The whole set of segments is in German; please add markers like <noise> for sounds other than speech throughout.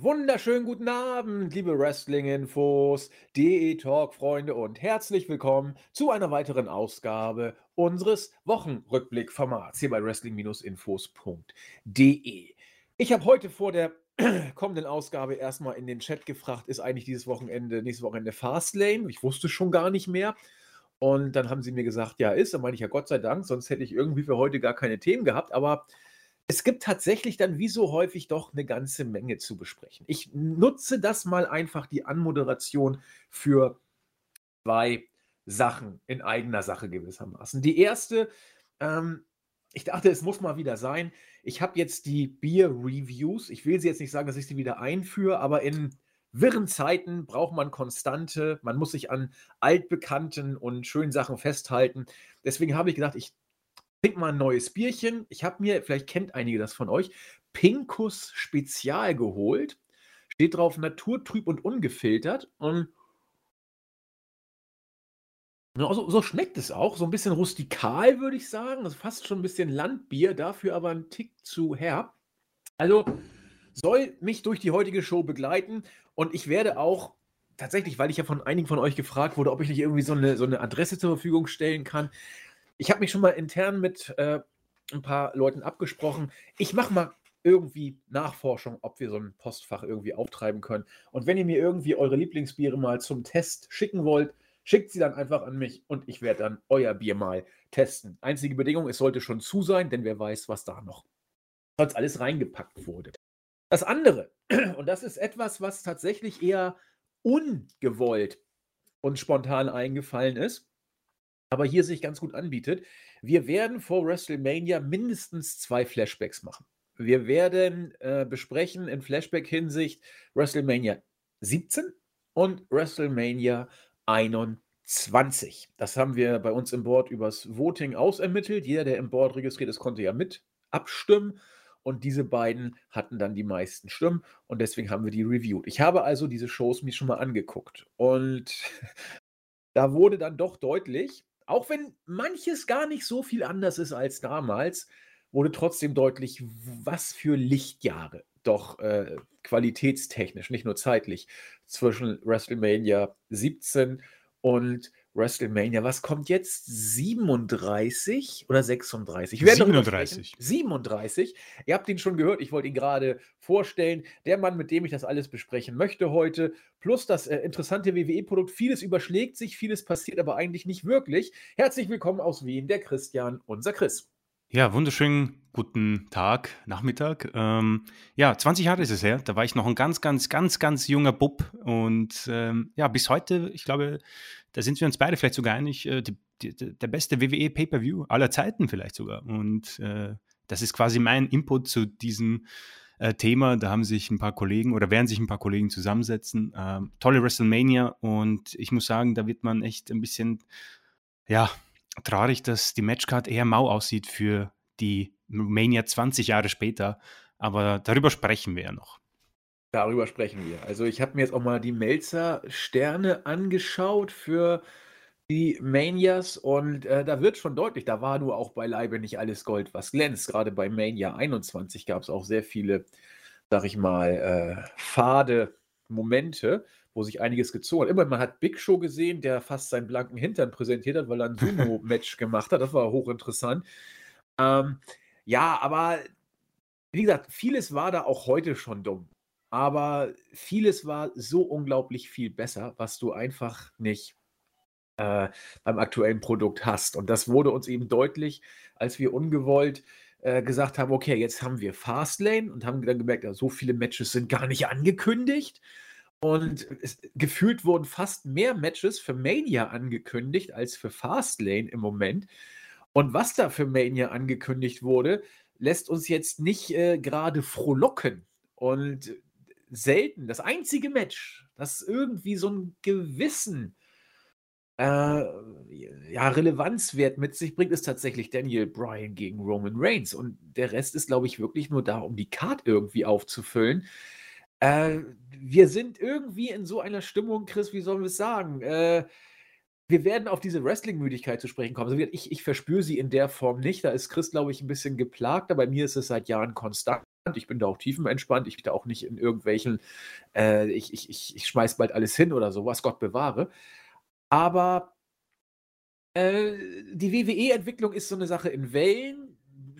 Wunderschönen guten Abend, liebe Wrestling-Infos, DE-Talk-Freunde und herzlich willkommen zu einer weiteren Ausgabe unseres Wochenrückblick-Formats hier bei Wrestling-Infos.de. Ich habe heute vor der <clears throat> kommenden Ausgabe erstmal in den Chat gefragt, ist eigentlich dieses Wochenende, nächstes Wochenende Fastlane? Ich wusste schon gar nicht mehr. Und dann haben sie mir gesagt, ja, ist. Dann meine ich ja, Gott sei Dank, sonst hätte ich irgendwie für heute gar keine Themen gehabt. Aber es gibt tatsächlich dann wie so häufig doch eine ganze Menge zu besprechen. Ich nutze das mal einfach die Anmoderation für zwei Sachen in eigener Sache gewissermaßen. Die erste, ähm, ich dachte, es muss mal wieder sein. Ich habe jetzt die Bier-Reviews. Ich will sie jetzt nicht sagen, dass ich sie wieder einführe, aber in wirren Zeiten braucht man Konstante. Man muss sich an altbekannten und schönen Sachen festhalten. Deswegen habe ich gedacht, ich trink mal ein neues Bierchen. Ich habe mir, vielleicht kennt einige das von euch, Pinkus Spezial geholt. Steht drauf naturtrüb und ungefiltert. Und so, so, schmeckt es auch. So ein bisschen rustikal, würde ich sagen. Also fast schon ein bisschen Landbier, dafür aber ein Tick zu herb. Also soll mich durch die heutige Show begleiten. Und ich werde auch tatsächlich, weil ich ja von einigen von euch gefragt wurde, ob ich nicht irgendwie so eine, so eine Adresse zur Verfügung stellen kann, ich habe mich schon mal intern mit äh, ein paar Leuten abgesprochen. Ich mache mal irgendwie Nachforschung, ob wir so ein Postfach irgendwie auftreiben können. Und wenn ihr mir irgendwie eure Lieblingsbiere mal zum Test schicken wollt, schickt sie dann einfach an mich und ich werde dann euer Bier mal testen. Einzige Bedingung, es sollte schon zu sein, denn wer weiß, was da noch sonst alles reingepackt wurde. Das andere, <clears throat> und das ist etwas, was tatsächlich eher ungewollt und spontan eingefallen ist, aber hier sich ganz gut anbietet. Wir werden vor WrestleMania mindestens zwei Flashbacks machen. Wir werden äh, besprechen in Flashback-Hinsicht WrestleMania 17 und WrestleMania 21. Das haben wir bei uns im Board übers Voting ausermittelt. Jeder, der im Board registriert ist, konnte ja mit abstimmen. Und diese beiden hatten dann die meisten Stimmen und deswegen haben wir die reviewed. Ich habe also diese Shows mir schon mal angeguckt und <laughs> da wurde dann doch deutlich, auch wenn manches gar nicht so viel anders ist als damals, wurde trotzdem deutlich, was für Lichtjahre doch äh, qualitätstechnisch, nicht nur zeitlich, zwischen WrestleMania 17 und WrestleMania, was kommt jetzt? 37 oder 36? 37. 37. Ihr habt ihn schon gehört, ich wollte ihn gerade vorstellen. Der Mann, mit dem ich das alles besprechen möchte heute, plus das äh, interessante WWE-Produkt. Vieles überschlägt sich, vieles passiert aber eigentlich nicht wirklich. Herzlich willkommen aus Wien, der Christian, unser Chris. Ja, wunderschönen guten Tag, Nachmittag. Ähm, ja, 20 Jahre ist es her. Da war ich noch ein ganz, ganz, ganz, ganz junger Bub. Und ähm, ja, bis heute, ich glaube, da sind wir uns beide vielleicht sogar einig, äh, die, die, der beste WWE Pay-Per-View aller Zeiten vielleicht sogar. Und äh, das ist quasi mein Input zu diesem äh, Thema. Da haben sich ein paar Kollegen oder werden sich ein paar Kollegen zusammensetzen. Ähm, tolle WrestleMania und ich muss sagen, da wird man echt ein bisschen, ja, traurig, dass die Matchcard eher mau aussieht für die Mania 20 Jahre später. Aber darüber sprechen wir ja noch. Darüber sprechen wir. Also ich habe mir jetzt auch mal die Melzer-Sterne angeschaut für die Manias und äh, da wird schon deutlich, da war nur auch beileibe nicht alles Gold, was glänzt. Gerade bei Mania 21 gab es auch sehr viele, sag ich mal, äh, fade Momente wo sich einiges gezogen hat. Immerhin, man hat Big Show gesehen, der fast seinen blanken Hintern präsentiert hat, weil er ein Sumo-Match <laughs> gemacht hat. Das war hochinteressant. Ähm, ja, aber wie gesagt, vieles war da auch heute schon dumm. Aber vieles war so unglaublich viel besser, was du einfach nicht äh, beim aktuellen Produkt hast. Und das wurde uns eben deutlich, als wir ungewollt äh, gesagt haben, okay, jetzt haben wir Fastlane und haben dann gemerkt, ja, so viele Matches sind gar nicht angekündigt. Und es, gefühlt wurden fast mehr Matches für Mania angekündigt als für Fastlane im Moment. Und was da für Mania angekündigt wurde, lässt uns jetzt nicht äh, gerade frohlocken. Und selten, das einzige Match, das irgendwie so einen gewissen äh, ja, Relevanzwert mit sich bringt, ist tatsächlich Daniel Bryan gegen Roman Reigns. Und der Rest ist, glaube ich, wirklich nur da, um die Card irgendwie aufzufüllen. Äh, wir sind irgendwie in so einer Stimmung, Chris, wie sollen wir es sagen? Äh, wir werden auf diese Wrestling-Müdigkeit zu sprechen kommen. Also ich, ich verspüre sie in der Form nicht. Da ist Chris, glaube ich, ein bisschen geplagt. Aber bei mir ist es seit Jahren konstant. Ich bin da auch tiefenentspannt. Ich bin da auch nicht in irgendwelchen, äh, ich, ich, ich, schmeiß bald alles hin oder sowas, Gott bewahre. Aber äh, die WWE-Entwicklung ist so eine Sache in Wellen.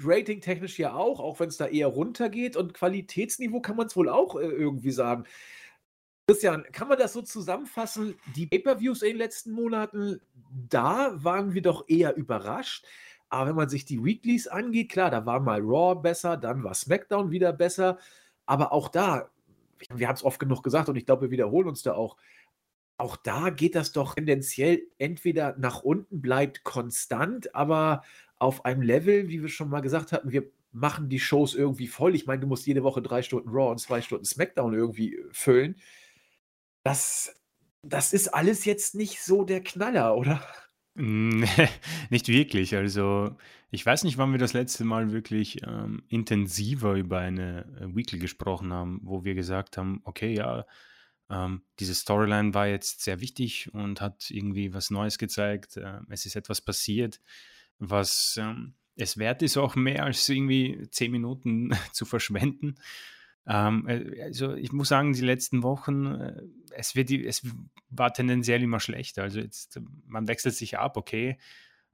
Rating-technisch ja auch, auch wenn es da eher runtergeht. Und Qualitätsniveau kann man es wohl auch äh, irgendwie sagen. Christian, kann man das so zusammenfassen? Die Pay-Per-Views in den letzten Monaten, da waren wir doch eher überrascht. Aber wenn man sich die Weeklies angeht, klar, da war mal Raw besser, dann war SmackDown wieder besser. Aber auch da, wir haben es oft genug gesagt und ich glaube, wir wiederholen uns da auch. Auch da geht das doch tendenziell entweder nach unten, bleibt konstant, aber auf einem Level, wie wir schon mal gesagt hatten, wir machen die Shows irgendwie voll. Ich meine, du musst jede Woche drei Stunden Raw und zwei Stunden SmackDown irgendwie äh, füllen. Das, das ist alles jetzt nicht so der Knaller, oder? Hm, <laughs> nicht wirklich. Also, ich weiß nicht, wann wir das letzte Mal wirklich ähm, intensiver über eine äh, Weekly gesprochen haben, wo wir gesagt haben, okay, ja, ähm, diese Storyline war jetzt sehr wichtig und hat irgendwie was Neues gezeigt. Äh, es ist etwas passiert, was ähm, es wert ist, auch mehr als irgendwie zehn Minuten <laughs> zu verschwenden. Ähm, äh, also ich muss sagen, die letzten Wochen, äh, es, wird, es war tendenziell immer schlechter. Also jetzt, man wechselt sich ab, okay.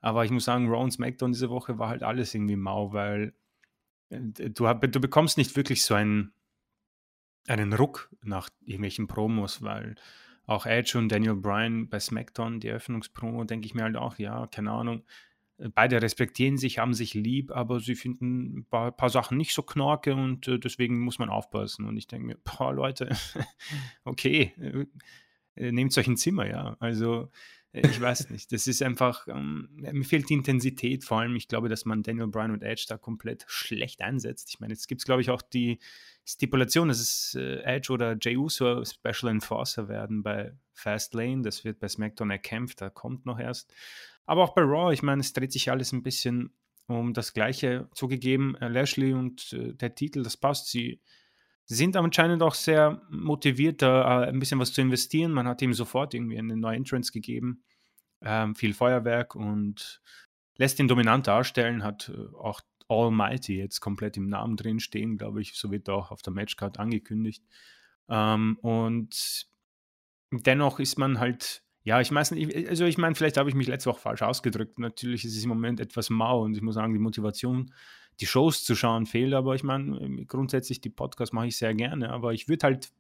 Aber ich muss sagen, Raw und SmackDown diese Woche war halt alles irgendwie mau, weil äh, du, du bekommst nicht wirklich so einen, einen Ruck nach irgendwelchen Promos, weil auch Edge und Daniel Bryan bei SmackDown, die Eröffnungspromo, denke ich mir halt auch, ja, keine Ahnung, beide respektieren sich, haben sich lieb, aber sie finden ein paar, paar Sachen nicht so knorke und äh, deswegen muss man aufpassen. Und ich denke mir, boah, Leute, <laughs> okay, äh, nehmt euch ein Zimmer, ja. Also äh, ich weiß nicht. Das ist einfach, ähm, mir fehlt die Intensität. Vor allem, ich glaube, dass man Daniel Bryan und Edge da komplett schlecht einsetzt. Ich meine, jetzt gibt es, glaube ich, auch die Stipulation, dass es äh, Edge oder Jey Uso Special Enforcer werden bei Fast Lane. Das wird bei SmackDown erkämpft, da kommt noch erst. Aber auch bei Raw, ich meine, es dreht sich alles ein bisschen um das Gleiche. Zugegeben, äh, Lashley und äh, der Titel, das passt. Sie sind anscheinend auch sehr motiviert, da äh, ein bisschen was zu investieren. Man hat ihm sofort irgendwie eine neue Entrance gegeben, ähm, viel Feuerwerk und lässt ihn dominant darstellen, hat äh, auch Almighty jetzt komplett im Namen drin stehen, glaube ich. So wird auch auf der Matchcard angekündigt. Ähm, und dennoch ist man halt ja, ich weiß also ich meine, vielleicht habe ich mich letzte Woche falsch ausgedrückt. Natürlich ist es im Moment etwas mau und ich muss sagen, die Motivation, die Shows zu schauen, fehlt. Aber ich meine, ähm, grundsätzlich die Podcasts mache ich sehr gerne. Aber ich würde halt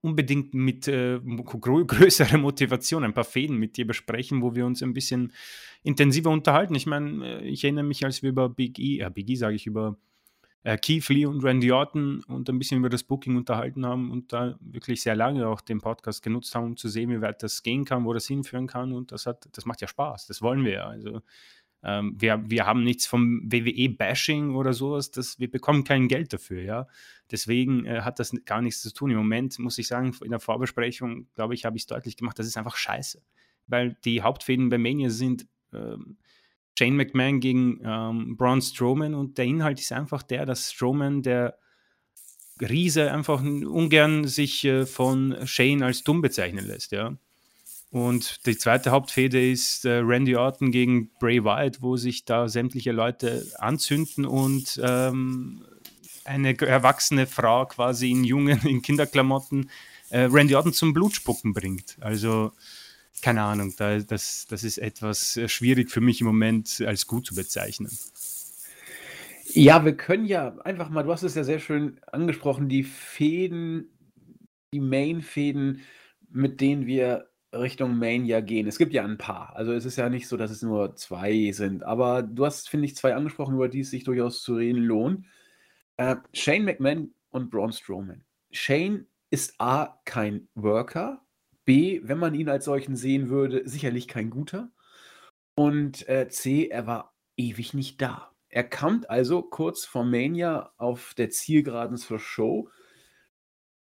unbedingt mit äh, <laughs> größerer Motivation ein paar Fäden mit dir besprechen, wo wir uns ein bisschen intensiver unterhalten. Ich meine, äh, ich erinnere mich, als wir über Big E, äh, Big E sage ich, über äh, Keith Lee und Randy Orton und ein bisschen über das Booking unterhalten haben und da wirklich sehr lange auch den Podcast genutzt haben, um zu sehen, wie weit das gehen kann, wo das hinführen kann. Und das hat, das macht ja Spaß. Das wollen wir ja. Also ähm, wir, wir haben nichts vom WWE-Bashing oder sowas, das, wir bekommen kein Geld dafür, ja. Deswegen äh, hat das gar nichts zu tun. Im Moment muss ich sagen, in der Vorbesprechung, glaube ich, habe ich es deutlich gemacht, das ist einfach scheiße. Weil die Hauptfäden bei Mania sind ähm, Shane McMahon gegen ähm, Braun Strowman und der Inhalt ist einfach der, dass Strowman, der Riese, einfach ungern sich äh, von Shane als dumm bezeichnen lässt, ja. Und die zweite Hauptfehde ist äh, Randy Orton gegen Bray Wyatt, wo sich da sämtliche Leute anzünden und ähm, eine erwachsene Frau quasi in jungen, in Kinderklamotten äh, Randy Orton zum Blutspucken bringt. Also keine Ahnung, da, das, das ist etwas äh, schwierig für mich im Moment als gut zu bezeichnen. Ja, wir können ja einfach mal, du hast es ja sehr schön angesprochen, die Fäden, die Main-Fäden, mit denen wir Richtung Main ja gehen. Es gibt ja ein paar. Also es ist ja nicht so, dass es nur zwei sind. Aber du hast, finde ich, zwei angesprochen, über die es sich durchaus zu reden lohnt. Äh, Shane McMahon und Braun Strowman. Shane ist A, kein Worker, B, wenn man ihn als solchen sehen würde, sicherlich kein guter. Und äh, C, er war ewig nicht da. Er kam also kurz vor Mania auf der Zielgeraden zur Show,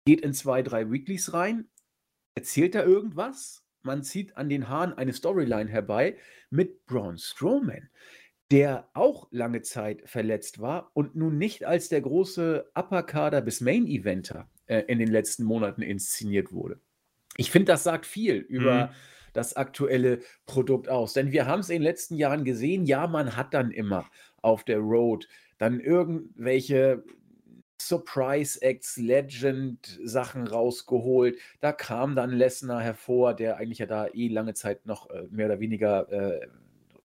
geht in zwei, drei Weeklies rein, erzählt da irgendwas. Man zieht an den Haaren eine Storyline herbei mit Braun Strowman, der auch lange Zeit verletzt war und nun nicht als der große Upper-Kader bis Main-Eventer äh, in den letzten Monaten inszeniert wurde. Ich finde, das sagt viel über mhm. das aktuelle Produkt aus. Denn wir haben es in den letzten Jahren gesehen, ja, man hat dann immer auf der Road dann irgendwelche Surprise Acts, Legend Sachen rausgeholt. Da kam dann Lesnar hervor, der eigentlich ja da eh lange Zeit noch äh, mehr oder weniger äh,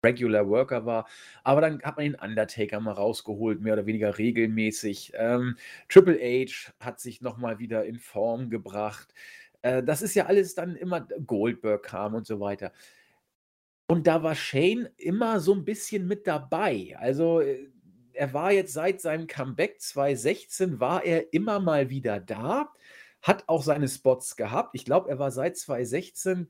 Regular Worker war. Aber dann hat man den Undertaker mal rausgeholt, mehr oder weniger regelmäßig. Ähm, Triple H hat sich nochmal wieder in Form gebracht. Äh, das ist ja alles dann immer Goldberg kam und so weiter. Und da war Shane immer so ein bisschen mit dabei. Also äh, er war jetzt seit seinem Comeback 2016 war er immer mal wieder da, hat auch seine Spots gehabt. Ich glaube, er war seit 2016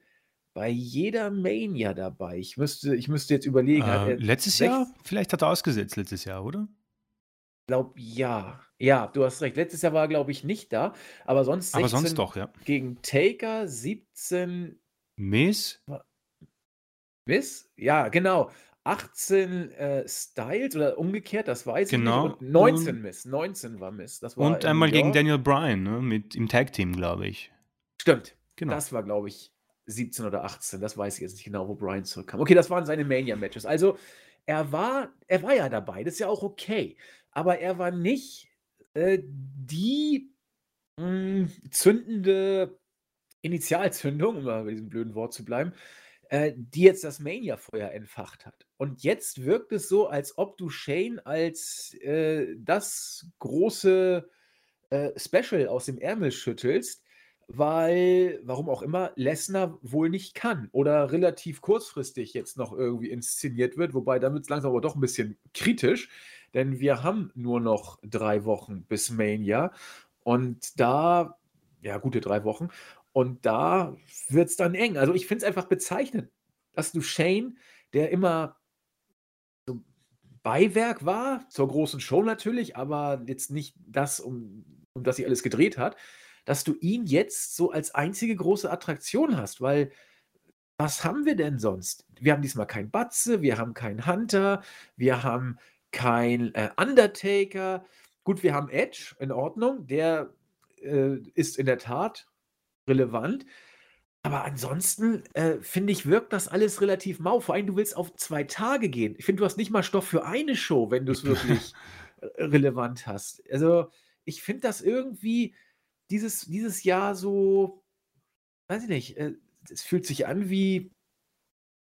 bei jeder Mania dabei. Ich müsste, ich müsste jetzt überlegen. Äh, letztes Jahr? Vielleicht hat er ausgesetzt letztes Jahr, oder? Glaube, ja. Ja, du hast recht. Letztes Jahr war er, glaube ich, nicht da. Aber sonst 16 aber sonst doch, ja. Gegen Taker, 17. Miss? Miss? Ja, genau. 18 äh, Styles oder umgekehrt, das weiß genau. ich nicht. Und 19 Miss. 19 war Miss. Das war und einmal gegen Daniel Bryan, ne? Mit, im Tag-Team, glaube ich. Stimmt. Genau. Das war, glaube ich, 17 oder 18. Das weiß ich jetzt nicht genau, wo Bryan zurückkam. Okay, das waren seine Mania-Matches. Also, er war, er war ja dabei. Das ist ja auch okay. Aber er war nicht äh, die mh, hm, zündende Initialzündung, um bei diesem blöden Wort zu bleiben, äh, die jetzt das Mania-Feuer entfacht hat. Und jetzt wirkt es so, als ob du Shane als äh, das große äh, Special aus dem Ärmel schüttelst, weil, warum auch immer, Lesnar wohl nicht kann oder relativ kurzfristig jetzt noch irgendwie inszeniert wird, wobei dann wird es langsam aber doch ein bisschen kritisch, denn wir haben nur noch drei Wochen bis Mania und da, ja, gute drei Wochen, und da wird es dann eng. Also ich finde es einfach bezeichnend, dass du Shane, der immer so Beiwerk war, zur großen Show natürlich, aber jetzt nicht das, um, um das sie alles gedreht hat, dass du ihn jetzt so als einzige große Attraktion hast, weil was haben wir denn sonst? Wir haben diesmal keinen Batze, wir haben keinen Hunter, wir haben keinen äh, Undertaker. Gut, wir haben Edge, in Ordnung, der äh, ist in der Tat relevant. Aber ansonsten äh, finde ich, wirkt das alles relativ mau. Vor allem, du willst auf zwei Tage gehen. Ich finde, du hast nicht mal Stoff für eine Show, wenn du es wirklich <laughs> relevant hast. Also, ich finde das irgendwie, dieses, dieses Jahr so, weiß ich nicht, äh, es fühlt sich an wie,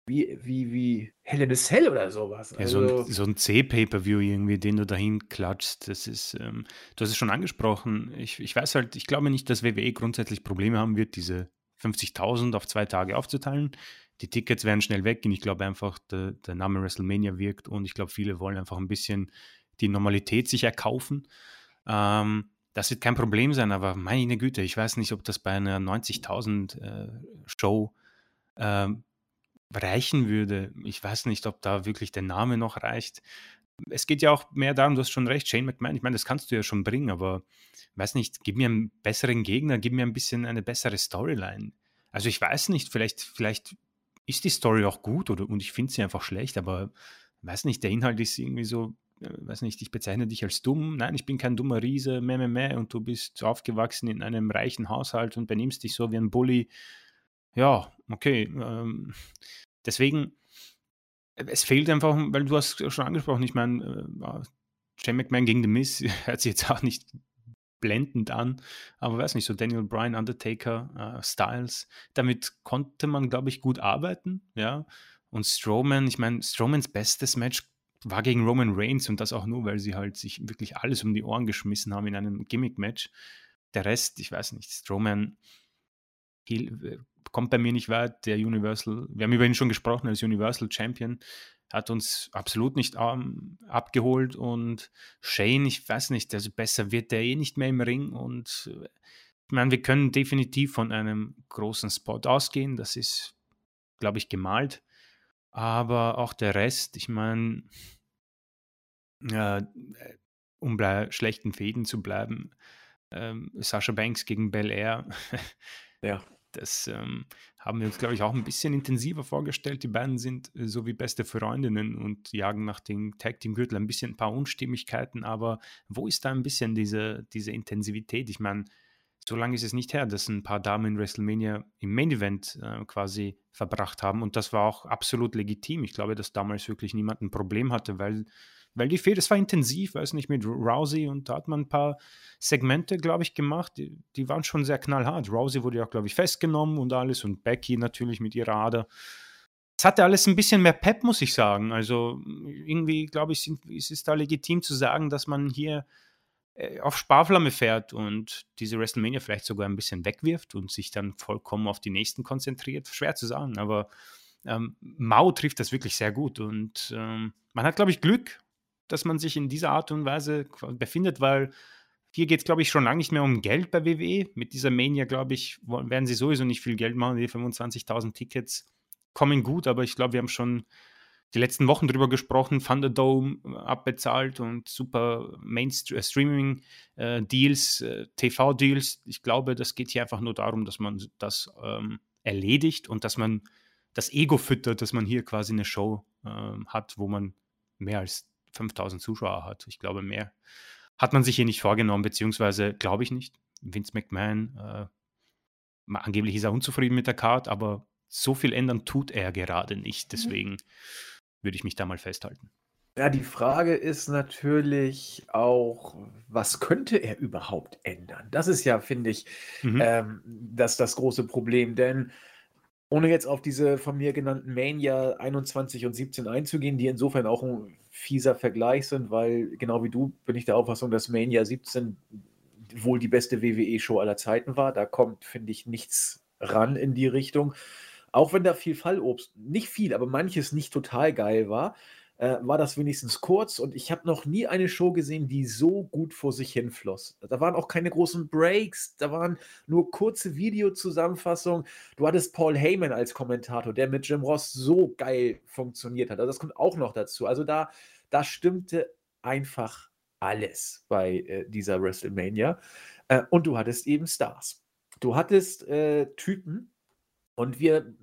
wie, wie, wie Hell in a Cell oder sowas. Ja, so ein, also so ein C-Pay-Per-View irgendwie, den du dahin klatschst, das ist, ähm, du hast es schon angesprochen, ich, ich weiß halt, ich glaube nicht, dass WWE grundsätzlich Probleme haben wird, diese 50.000 auf zwei Tage aufzuteilen. Die Tickets werden schnell weggehen. Ich glaube einfach, der, der Name WrestleMania wirkt und ich glaube, viele wollen einfach ein bisschen die Normalität sich erkaufen. Ähm, das wird kein Problem sein, aber meine Güte, ich weiß nicht, ob das bei einer 90.000 äh, Show äh, reichen würde. Ich weiß nicht, ob da wirklich der Name noch reicht. Es geht ja auch mehr darum, du hast schon recht, Shane McMahon, ich meine, das kannst du ja schon bringen, aber weiß nicht, gib mir einen besseren Gegner, gib mir ein bisschen eine bessere Storyline. Also ich weiß nicht, vielleicht, vielleicht ist die Story auch gut oder und ich finde sie einfach schlecht, aber weiß nicht, der Inhalt ist irgendwie so, weiß nicht, ich bezeichne dich als dumm. Nein, ich bin kein dummer Riese, meh, meh, meh, und du bist aufgewachsen in einem reichen Haushalt und benimmst dich so wie ein Bully. Ja, okay. Ähm, deswegen, äh, es fehlt einfach, weil du hast schon angesprochen, ich meine, äh, Shane McMahon gegen The Miss <laughs> hört sich jetzt auch nicht blendend an, aber weiß nicht, so Daniel Bryan, Undertaker, äh, Styles, damit konnte man, glaube ich, gut arbeiten, ja. Und Strowman, ich meine, Strowmans bestes Match war gegen Roman Reigns und das auch nur, weil sie halt sich wirklich alles um die Ohren geschmissen haben in einem Gimmick-Match. Der Rest, ich weiß nicht, Strowman äh, kommt bei mir nicht weit. Der Universal, wir haben über ihn schon gesprochen als Universal Champion, hat uns absolut nicht um, abgeholt und Shane, ich weiß nicht, also besser wird der eh nicht mehr im Ring und ich meine, wir können definitiv von einem großen Spot ausgehen. Das ist, glaube ich, gemalt. Aber auch der Rest, ich meine, äh, um bei schlechten Fäden zu bleiben, ähm, Sascha Banks gegen Bel Air, <laughs> ja. das ähm, haben wir uns, glaube ich, auch ein bisschen intensiver vorgestellt. Die beiden sind äh, so wie beste Freundinnen und jagen nach dem Tag Team Gürtel ein bisschen ein paar Unstimmigkeiten, aber wo ist da ein bisschen diese, diese Intensivität? Ich meine, so lange ist es nicht her, dass ein paar Damen in WrestleMania im Main Event äh, quasi verbracht haben. Und das war auch absolut legitim. Ich glaube, dass damals wirklich niemand ein Problem hatte, weil weil die Fehde, das war intensiv, weiß nicht, mit Rousey und da hat man ein paar Segmente, glaube ich, gemacht, die, die, waren schon sehr knallhart. Rousey wurde ja, glaube ich, festgenommen und alles und Becky natürlich mit ihrer Ader. Es hatte alles ein bisschen mehr Pep, muss ich sagen. Also irgendwie, glaube ich, sind, ist es da legitim zu sagen, dass man hier auf Sparflamme fährt und diese WrestleMania vielleicht sogar ein bisschen wegwirft und sich dann vollkommen auf die nächsten konzentriert. Schwer zu sagen, aber ähm, Mao trifft das wirklich sehr gut und ähm, man hat, glaube ich, Glück, dass man sich in dieser Art und Weise befindet, weil hier geht es, glaube ich, schon lange nicht mehr um Geld bei WWE. Mit dieser Mania, glaube ich, werden sie sowieso nicht viel Geld machen. Die 25.000 Tickets kommen gut, aber ich glaube, wir haben schon die letzten Wochen drüber gesprochen, Thunderdome äh, abbezahlt und super Mainstreaming-Deals, äh, äh, TV-Deals. Ich glaube, das geht hier einfach nur darum, dass man das ähm, erledigt und dass man das Ego füttert, dass man hier quasi eine Show ähm, hat, wo man mehr als 5000 Zuschauer hat. Ich glaube, mehr hat man sich hier nicht vorgenommen, beziehungsweise glaube ich nicht. Vince McMahon, äh, angeblich ist er unzufrieden mit der Card, aber so viel ändern tut er gerade nicht. Mhm. Würde ich mich da mal festhalten. Ja, die Frage ist natürlich auch, was könnte er überhaupt ändern? Das ist ja, finde ich, mhm. ähm, das, das große Problem, denn ohne jetzt auf diese von mir genannten Mania 21 und 17 einzugehen, die insofern auch ein fieser Vergleich sind, weil genau wie du bin ich der Auffassung, dass Mania 17 wohl die beste WWE-Show aller Zeiten war. Da kommt, finde ich, nichts ran in die Richtung. Auch wenn da viel Fallobst, nicht viel, aber manches nicht total geil war, äh, war das wenigstens kurz und ich habe noch nie eine Show gesehen, die so gut vor sich hinfloss. Da waren auch keine großen Breaks, da waren nur kurze Videozusammenfassungen. Du hattest Paul Heyman als Kommentator, der mit Jim Ross so geil funktioniert hat. Also das kommt auch noch dazu. Also da, da stimmte einfach alles bei äh, dieser WrestleMania. Äh, und du hattest eben Stars. Du hattest äh, Typen, und wir,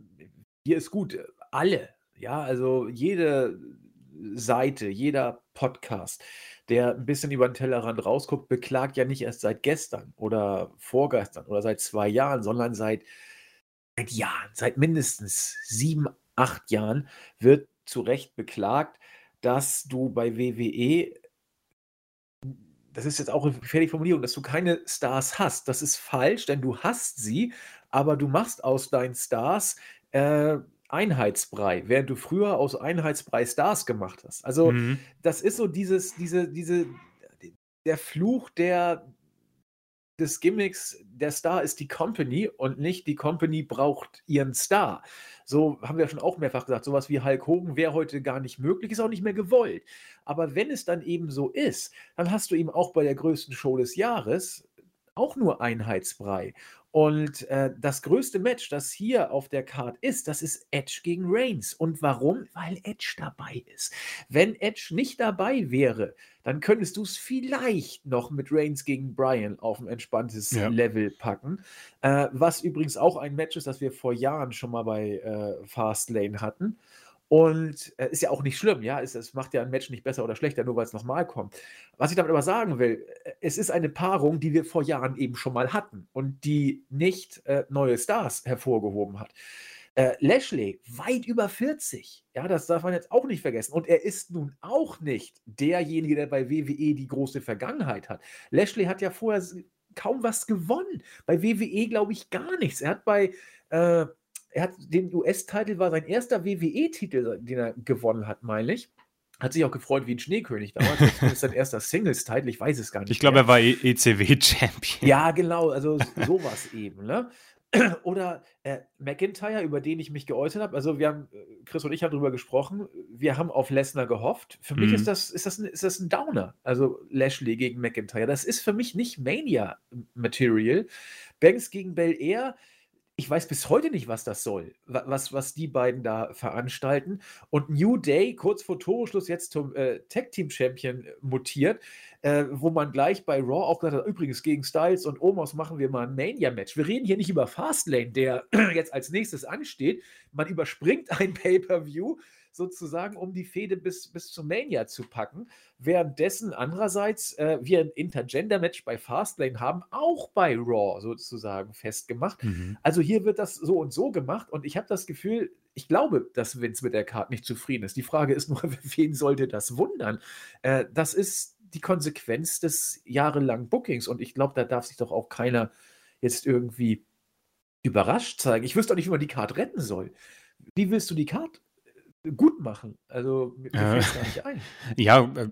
hier ist gut, alle, ja, also jede Seite, jeder Podcast, der ein bisschen über den Tellerrand rausguckt, beklagt ja nicht erst seit gestern oder vorgestern oder seit zwei Jahren, sondern seit, seit Jahren, seit mindestens sieben, acht Jahren wird zu Recht beklagt, dass du bei WWE das ist jetzt auch eine gefährliche Formulierung, dass du keine Stars hast. Das ist falsch, denn du hast sie, aber du machst aus deinen Stars äh, Einheitsbrei, während du früher aus Einheitsbrei Stars gemacht hast. Also, mhm. das ist so dieses, diese, diese, der Fluch der, des Gimmicks, der Star ist die Company und nicht die Company braucht ihren Star. So haben wir schon auch mehrfach gesagt, sowas wie Hulk Hogan wäre heute gar nicht möglich, ist auch nicht mehr gewollt. Aber wenn es dann eben so ist, dann hast du ihm auch bei der größten Show des Jahres auch nur Einheitsbrei. Und äh, das größte Match, das hier auf der Card ist, das ist Edge gegen Reigns. Und warum? Weil Edge dabei ist. Wenn Edge nicht dabei wäre, dann könntest du es vielleicht noch mit Reigns gegen Bryan auf ein entspanntes ja. Level packen. Äh, was übrigens auch ein Match ist, das wir vor Jahren schon mal bei äh, Fastlane hatten. Und äh, ist ja auch nicht schlimm, ja. Es, es, macht ja ein Match nicht besser oder schlechter, nur weil es nochmal kommt. Was ich damit aber sagen will, äh, es ist eine Paarung, die wir vor Jahren eben schon mal hatten und die nicht äh, neue Stars hervorgehoben hat. Äh, Lashley, weit über 40. Ja, das darf man jetzt auch nicht vergessen. Und er ist nun auch nicht derjenige, der bei WWE die große Vergangenheit hat. Lashley hat ja vorher kaum was gewonnen. Bei WWE glaube ich gar nichts. Er hat bei äh, er hat den US-Titel, war sein erster WWE-Titel, den er gewonnen hat, meine ich. Hat sich auch gefreut wie ein Schneekönig damals. Das ist sein erster Singles-Titel, ich weiß es gar nicht. Ich glaube, er war ECW-Champion. Ja, genau, also sowas eben. Ne? Oder äh, McIntyre, über den ich mich geäußert habe. Also, wir haben, äh, Chris und ich haben darüber gesprochen. Wir haben auf Lesnar gehofft. Für mhm. mich ist das, ist, das ein, ist das ein Downer. Also, Lashley gegen McIntyre. Das ist für mich nicht Mania-Material. Banks gegen Bel Air ich weiß bis heute nicht, was das soll, was, was die beiden da veranstalten. Und New Day kurz vor Toreschluss jetzt zum äh, Tag Team Champion äh, mutiert, äh, wo man gleich bei Raw auch gesagt hat: übrigens gegen Styles und Omos machen wir mal ein Mania-Match. Wir reden hier nicht über Fastlane, der <clears throat> jetzt als nächstes ansteht. Man überspringt ein Pay-Per-View, sozusagen, um die Fehde bis, bis zu Mania zu packen. Währenddessen andererseits äh, wir ein Intergender-Match bei Fastlane haben, auch bei Raw sozusagen festgemacht. Mhm. Also hier wird das so und so gemacht und ich habe das Gefühl, ich glaube, dass Vince mit der Karte nicht zufrieden ist. Die Frage ist nur, <laughs> wen sollte das wundern? Äh, das ist die Konsequenz des jahrelangen Bookings und ich glaube, da darf sich doch auch keiner jetzt irgendwie überrascht zeigen. Ich wüsste auch nicht, wie man die Karte retten soll. Wie willst du die Karte gut machen. Also mir äh, fällt gar nicht ein. <laughs> Ja, äh,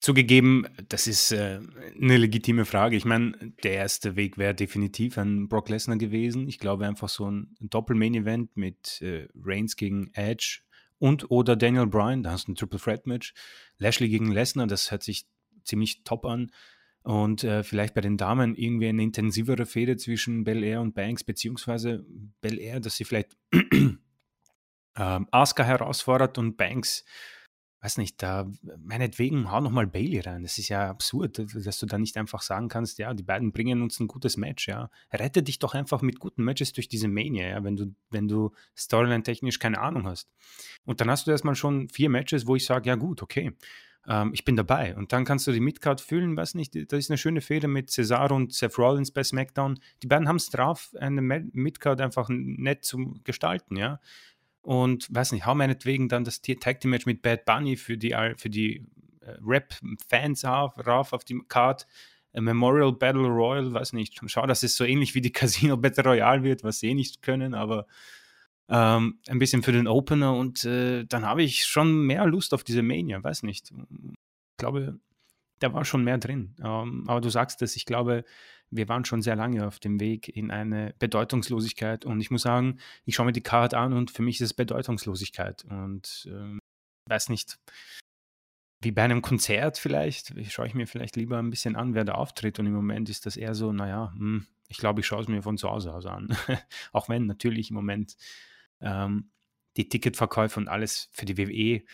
zugegeben, das ist äh, eine legitime Frage. Ich meine, der erste Weg wäre definitiv ein Brock Lesnar gewesen. Ich glaube einfach so ein Doppel-Main-Event mit äh, Reigns gegen Edge und oder Daniel Bryan, da hast du ein Triple Threat Match. Lashley gegen Lesnar, das hört sich ziemlich top an. Und äh, vielleicht bei den Damen irgendwie eine intensivere Fehde zwischen Bel Air und Banks, beziehungsweise Bel Air, dass sie vielleicht ähm, Asuka herausfordert und Banks, weiß nicht, da meinetwegen hau nochmal Bailey rein. Das ist ja absurd, dass du da nicht einfach sagen kannst, ja, die beiden bringen uns ein gutes Match, ja. Rette dich doch einfach mit guten Matches durch diese Mania, ja, wenn du, wenn du Storyline-technisch keine Ahnung hast. Und dann hast du erstmal schon vier Matches, wo ich sage, ja gut, okay. Ähm, ich bin dabei. Und dann kannst du die Midcard füllen, weiß nicht, das ist eine schöne Fehde mit Cesaro und Seth Rollins bei SmackDown. Die beiden haben es drauf, eine Midcard einfach nett zu gestalten, ja und weiß nicht, hau meinetwegen dann das Tag Team Match mit Bad Bunny für die, für die äh, Rap-Fans rauf auf die Card. Memorial Battle Royal, weiß nicht, schau, dass es so ähnlich wie die <laughs> Casino Battle Royale wird, was sie eh nicht können, aber ähm, ein bisschen für den Opener und äh, dann habe ich schon mehr Lust auf diese Mania, weiß nicht. Ich glaube, da war schon mehr drin. Ähm, aber du sagst es, ich glaube, wir waren schon sehr lange auf dem Weg in eine Bedeutungslosigkeit. Und ich muss sagen, ich schaue mir die Karte an und für mich ist es Bedeutungslosigkeit. Und ähm, weiß nicht, wie bei einem Konzert vielleicht, schaue ich mir vielleicht lieber ein bisschen an, wer da auftritt. Und im Moment ist das eher so, naja, hm, ich glaube, ich schaue es mir von zu Hause aus an. <laughs> Auch wenn natürlich im Moment ähm, die Ticketverkäufe und alles für die WWE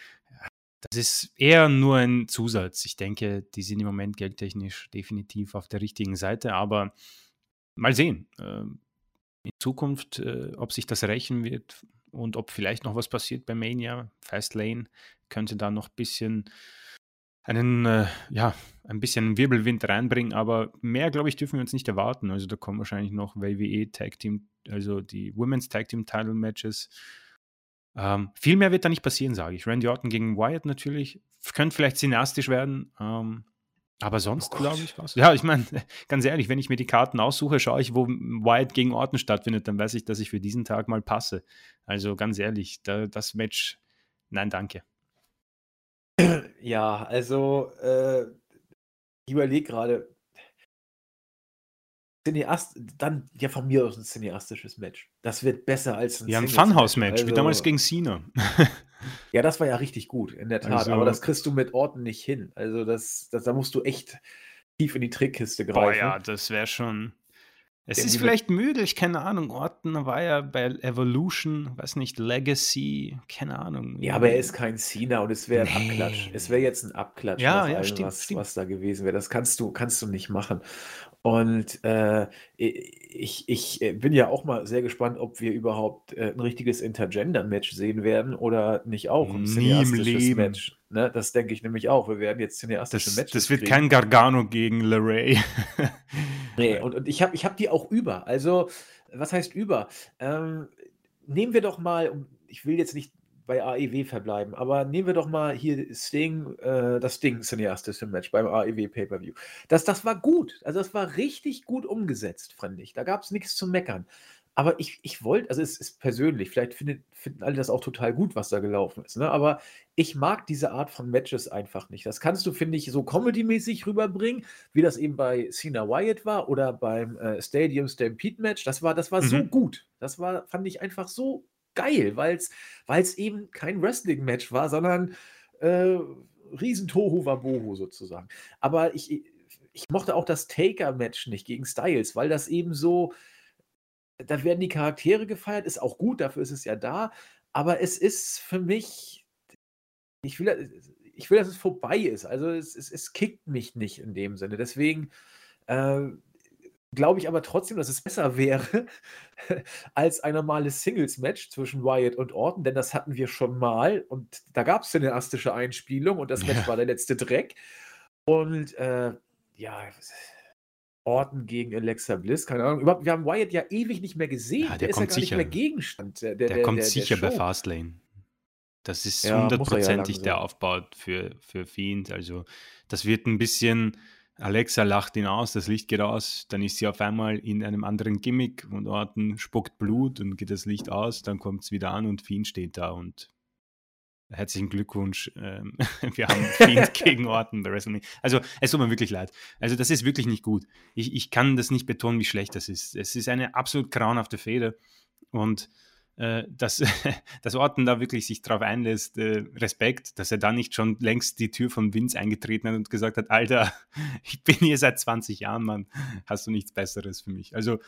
das ist eher nur ein Zusatz. Ich denke, die sind im Moment geldtechnisch definitiv auf der richtigen Seite, aber mal sehen. Ähm, in Zukunft, äh, ob sich das rächen wird und ob vielleicht noch was passiert bei Mania. Fast Lane könnte da noch ein bisschen einen, äh, ja, ein bisschen Wirbelwind reinbringen, aber mehr, glaube ich, dürfen wir uns nicht erwarten. Also da kommen wahrscheinlich noch WWE Tag Team, also die Women's Tag Team Title Matches ähm, viel mehr wird da nicht passieren, sage ich. Randy Orton gegen Wyatt natürlich. Könnte vielleicht cineastisch werden. Ähm, aber sonst, oh glaube ich, was. Ja, ich meine, <laughs> ganz ehrlich, wenn ich mir die Karten aussuche, schaue ich, wo Wyatt gegen Orton stattfindet, dann weiß ich, dass ich für diesen Tag mal passe. Also ganz ehrlich, da, das Match, nein, danke. Ja, also äh, ich überlege gerade, Cineast, dann ja von mir aus ein cineastisches Match. Das wird besser als ein Ja, ein Funhouse-Match, also, wie damals gegen Cena. <laughs> ja, das war ja richtig gut, in der Tat. Also, aber das kriegst du mit Orten nicht hin. Also das, das, da musst du echt tief in die Trickkiste greifen. Boah, ja, das wäre schon. Es ist vielleicht müde, ich keine Ahnung. Orton war ja bei Evolution, weiß nicht, Legacy, keine Ahnung. Ja, aber er ist kein Cena und es wäre ein nee. Abklatsch. Es wäre jetzt ein Abklatsch, ja, ja, allem, stimmt, was, stimmt. was da gewesen wäre. Das kannst du, kannst du nicht machen. Und äh, ich, ich äh, bin ja auch mal sehr gespannt, ob wir überhaupt äh, ein richtiges Intergender-Match sehen werden oder nicht auch ein Nie im Leben. Match. Ne? Das denke ich nämlich auch. Wir werden jetzt cineastische das, Matches Das wird kriegen. kein Gargano gegen LeRae. <laughs> nee, und, und ich habe ich hab die auch über. Also, was heißt über? Ähm, nehmen wir doch mal, ich will jetzt nicht bei AEW verbleiben. Aber nehmen wir doch mal hier Sting, äh, das Sting cineastische Match beim AEW Pay-Per-View. Das, das war gut. Also das war richtig gut umgesetzt, fand ich. Da gab es nichts zu meckern. Aber ich, ich wollte, also es ist persönlich, vielleicht findet, finden alle das auch total gut, was da gelaufen ist. Ne? Aber ich mag diese Art von Matches einfach nicht. Das kannst du, finde ich, so comedy-mäßig rüberbringen, wie das eben bei Cena Wyatt war oder beim äh, Stadium Stampede Match. Das war, das war mhm. so gut. Das war, fand ich einfach so geil, weil es eben kein Wrestling-Match war, sondern äh, riesen Tohu Wabohu sozusagen. Aber ich, ich mochte auch das Taker-Match nicht gegen Styles, weil das eben so, da werden die Charaktere gefeiert, ist auch gut, dafür ist es ja da, aber es ist für mich, ich will, ich will dass es vorbei ist. Also es, es, es kickt mich nicht in dem Sinne. Deswegen äh, glaube ich aber trotzdem, dass es besser <laughs> wäre als ein normales Singles-Match zwischen Wyatt und Orton, denn das hatten wir schon mal und da gab es eine astische Einspielung und das Match Ja. war der letzte Dreck. Und äh, ja, Orton gegen Alexa Bliss, keine Ahnung. Überhaupt, wir haben Wyatt ja ewig nicht mehr gesehen. Ja, der ist ja kommt nicht sicher. mehr Gegenstand der, der, Der der, kommt der, der sicher bei. Fastlane. Das ist Ja, er ja hundertprozentig der. Aufbau für, für Fiend. Also, das wird ein bisschen. Alexa lacht ihn aus, das Licht geht aus, dann ist sie auf einmal in einem anderen Gimmick und Orton spuckt Blut und geht das Licht aus, dann kommt es wieder an und Fiend steht da und herzlichen Glückwunsch. Ähm, <laughs> wir haben Fiend <laughs> gegen Orton bei WrestleMania. Also, es tut mir wirklich leid. Also, das ist wirklich nicht gut. Ich, ich kann das nicht betonen, wie schlecht das ist. Es ist eine absolut grauenhafte Fehde und dass, <laughs> dass Orton da wirklich sich drauf einlässt, äh, Respekt, dass er da nicht schon längst die Tür von Vince eingetreten hat und gesagt hat, Alter, <laughs> ich bin hier seit 20 Jahren, Mann, hast du nichts Besseres für mich. Also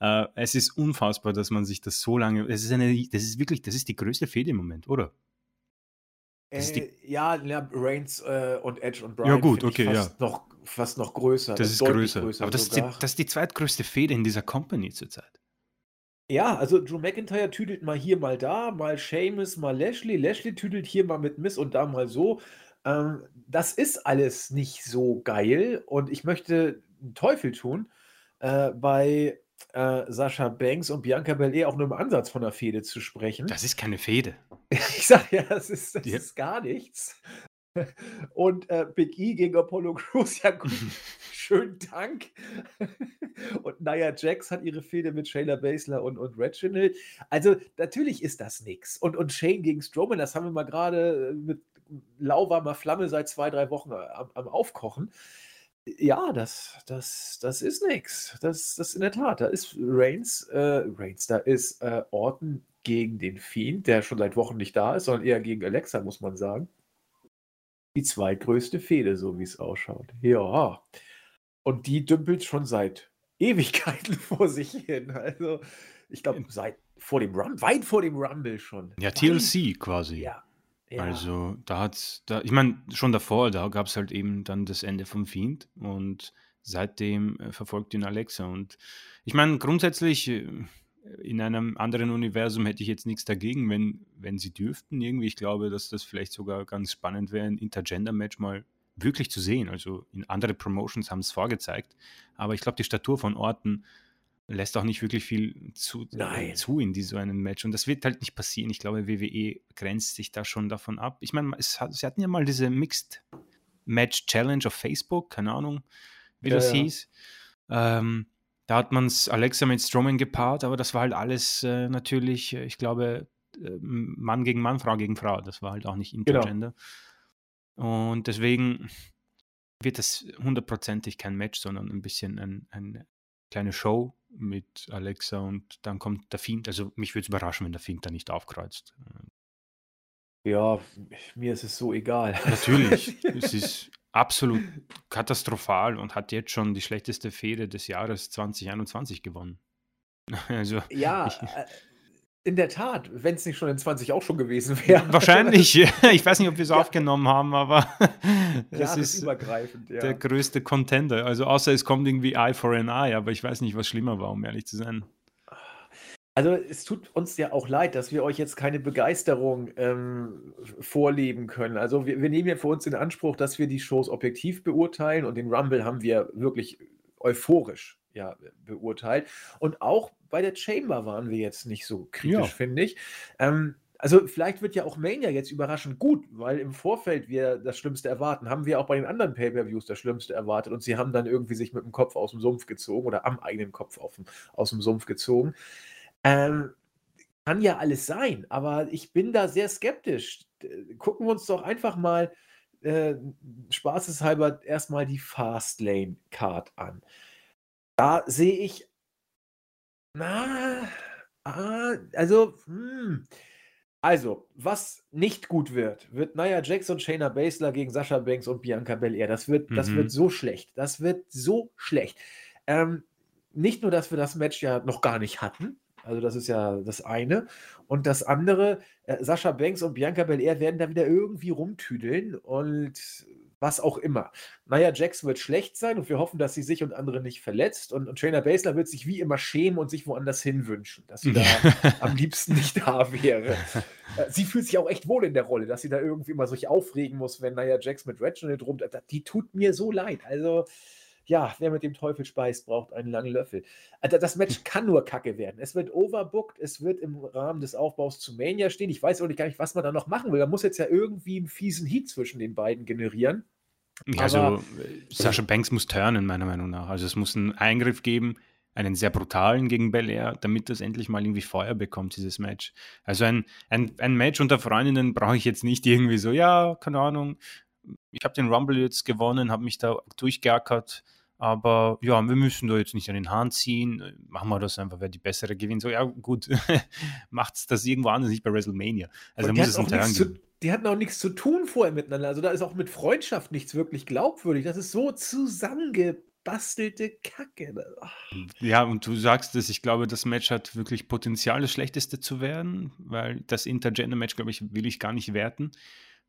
äh, es ist unfassbar, dass man sich das so lange, das ist eine, das ist wirklich, das ist die größte Fehde im Moment, oder? Das Äh, ja, ja, Reigns äh, und Edge und Bryan Ja, gut, okay, fast, noch, fast noch größer. Das ist deutlich größer. Aber das ist, die, das ist die zweitgrößte Fehde in dieser Company zurzeit. Ja, also Drew McIntyre tüdelt mal hier, mal da, mal Sheamus, mal Lashley. Lashley tüdelt hier mal mit Miss und da mal so. Ähm, das ist alles nicht so geil und ich möchte einen Teufel tun, äh, bei äh, Sascha Banks und Bianca Belair auch nur im Ansatz von der Fehde zu sprechen. Das ist keine Fehde. <laughs> Ich sag ja, das ist, das Ja. ist gar nichts. Und äh, Big E gegen Apollo Crews, ja gut, schönen Dank. Und Nia Jax hat ihre Fehde mit Shayla Baszler und, und Reginald. Also natürlich ist das nix. Und, und Shane gegen Strowman, das haben wir mal gerade mit lauwarmer Flamme seit zwei, drei Wochen am, am Aufkochen. Ja, das, das, das ist nix. Das, das in der Tat. Da ist Reigns, äh, Reigns, da ist äh, Orton gegen den Fiend, der schon seit Wochen nicht da ist, sondern eher gegen Alexa, muss man sagen. Die zweitgrößte Fehde, so wie es ausschaut. Ja. Und die dümpelt schon seit <laughs> Ewigkeiten vor sich hin. Also, ich glaube, seit vor dem Rumble, weit vor dem Rumble schon. Ja, TLC quasi. Ja. ja. Also da hat's, da, ich meine, schon davor, da gab es halt eben dann das Ende vom Fiend und seitdem äh, verfolgt ihn Alexa. Und ich meine, grundsätzlich äh, in einem anderen Universum hätte ich jetzt nichts dagegen, wenn, wenn sie dürften irgendwie. Ich glaube, dass das vielleicht sogar ganz spannend wäre, ein Intergender-Match mal wirklich zu sehen. Also in andere Promotions haben es vorgezeigt, aber ich glaube, die Statur von Orten lässt auch nicht wirklich viel zu, Nein. zu in die, so einem Match. Und das wird halt nicht passieren. Ich glaube, WWE grenzt sich da schon davon ab. Ich meine, es hat, sie hatten ja mal diese Mixed Match Challenge auf Facebook, keine Ahnung, wie Ja, das ja. hieß. Ähm, da hat man es Alexa mit Strowman gepaart, aber das war halt alles äh, natürlich, äh, ich glaube, äh, Mann gegen Mann, Frau gegen Frau. Das war halt auch nicht Genau. Intergender. Und deswegen wird das hundertprozentig kein Match, sondern ein bisschen ein, eine kleine Show mit Alexa und dann kommt der Fiend. Also mich würde es überraschen, wenn der Fiend da nicht aufkreuzt. Ja, mir ist es so egal. Natürlich, <laughs> es ist absolut katastrophal und hat jetzt schon die schlechteste Fehde des Jahres 2021 gewonnen. <laughs> Also Ja, Ich- äh, in der Tat, wenn es nicht schon in 20 auch schon gewesen wäre. wahrscheinlich, <laughs> <laughs> ich weiß nicht, ob wir es Ja. aufgenommen haben, aber das ist Jahresübergreifend, ja. der größte Contender. Also außer es kommt irgendwie Eye for an Eye, aber ich weiß nicht, was schlimmer war, um ehrlich zu sein. Also es tut uns ja auch leid, dass wir euch jetzt keine Begeisterung ähm, vorleben können. Also wir, wir nehmen ja für uns in Anspruch, dass wir die Shows objektiv beurteilen und den Rumble haben wir wirklich euphorisch ja, beurteilt. Und auch bei der Chamber waren wir jetzt nicht so kritisch, Ja. finde ich. Ähm, also vielleicht wird ja auch Mania jetzt überraschend gut, weil im Vorfeld wir das Schlimmste erwarten. Haben wir auch bei den anderen Pay-Per-Views das Schlimmste erwartet und sie haben dann irgendwie sich mit dem Kopf aus dem Sumpf gezogen oder am eigenen Kopf dem, aus dem Sumpf gezogen. Ähm, kann ja alles sein, aber ich bin da sehr skeptisch. Gucken wir uns doch einfach mal äh, spaßeshalber erstmal die Fastlane-Card an. Da sehe ich, na, ah, also, hm. Also, was nicht gut wird, wird Nia Jax und Shayna Baszler gegen Sascha Banks und Bianca Belair. Das wird, das Mhm. wird so schlecht. Das wird so schlecht. Ähm, nicht nur, dass wir das Match ja noch gar nicht hatten, also das ist ja das eine. Und das andere, äh, Sascha Banks und Bianca Belair werden da wieder irgendwie rumtüdeln und was auch immer. Naja, Jax wird schlecht sein und wir hoffen, dass sie sich und andere nicht verletzt. Und, und Trainer Basler wird sich wie immer schämen und sich woanders hin wünschen, dass sie da <laughs> am liebsten nicht da wäre. Äh, sie fühlt sich auch echt wohl in der Rolle, dass sie da irgendwie immer sich aufregen muss, wenn Naja Jax mit Reginald rum. Die tut mir so leid. Also ja, wer mit dem Teufel speist, braucht einen langen Löffel. Also das Match kann nur kacke werden. Es wird overbooked, es wird im Rahmen des Aufbaus zu Mania stehen. Ich weiß auch nicht gar nicht, was man da noch machen will. Da muss jetzt ja irgendwie einen fiesen Heat zwischen den beiden generieren. Ja, also Aber, Sascha Banks muss turnen, meiner Meinung nach. Also es muss einen Eingriff geben, einen sehr brutalen gegen Belair, damit das endlich mal irgendwie Feuer bekommt, dieses Match. Also ein, ein, ein Match unter Freundinnen brauche ich jetzt nicht irgendwie so, ja, keine Ahnung, ich habe den Rumble jetzt gewonnen, habe mich da durchgeackert, aber ja, wir müssen da jetzt nicht an den Haaren ziehen. Machen wir das einfach, wer die bessere gewinnt. So, ja, gut, <laughs> macht das irgendwo anders, nicht bei WrestleMania. Also muss es ein zu, Die hatten auch nichts zu tun vorher miteinander. Also da ist auch mit Freundschaft nichts wirklich glaubwürdig. Das ist so zusammengebastelte Kacke. Ach. Ja, und du sagst es, ich glaube, das Match hat wirklich Potenzial, das Schlechteste zu werden, weil das Intergender-Match, glaube ich, will ich gar nicht werten.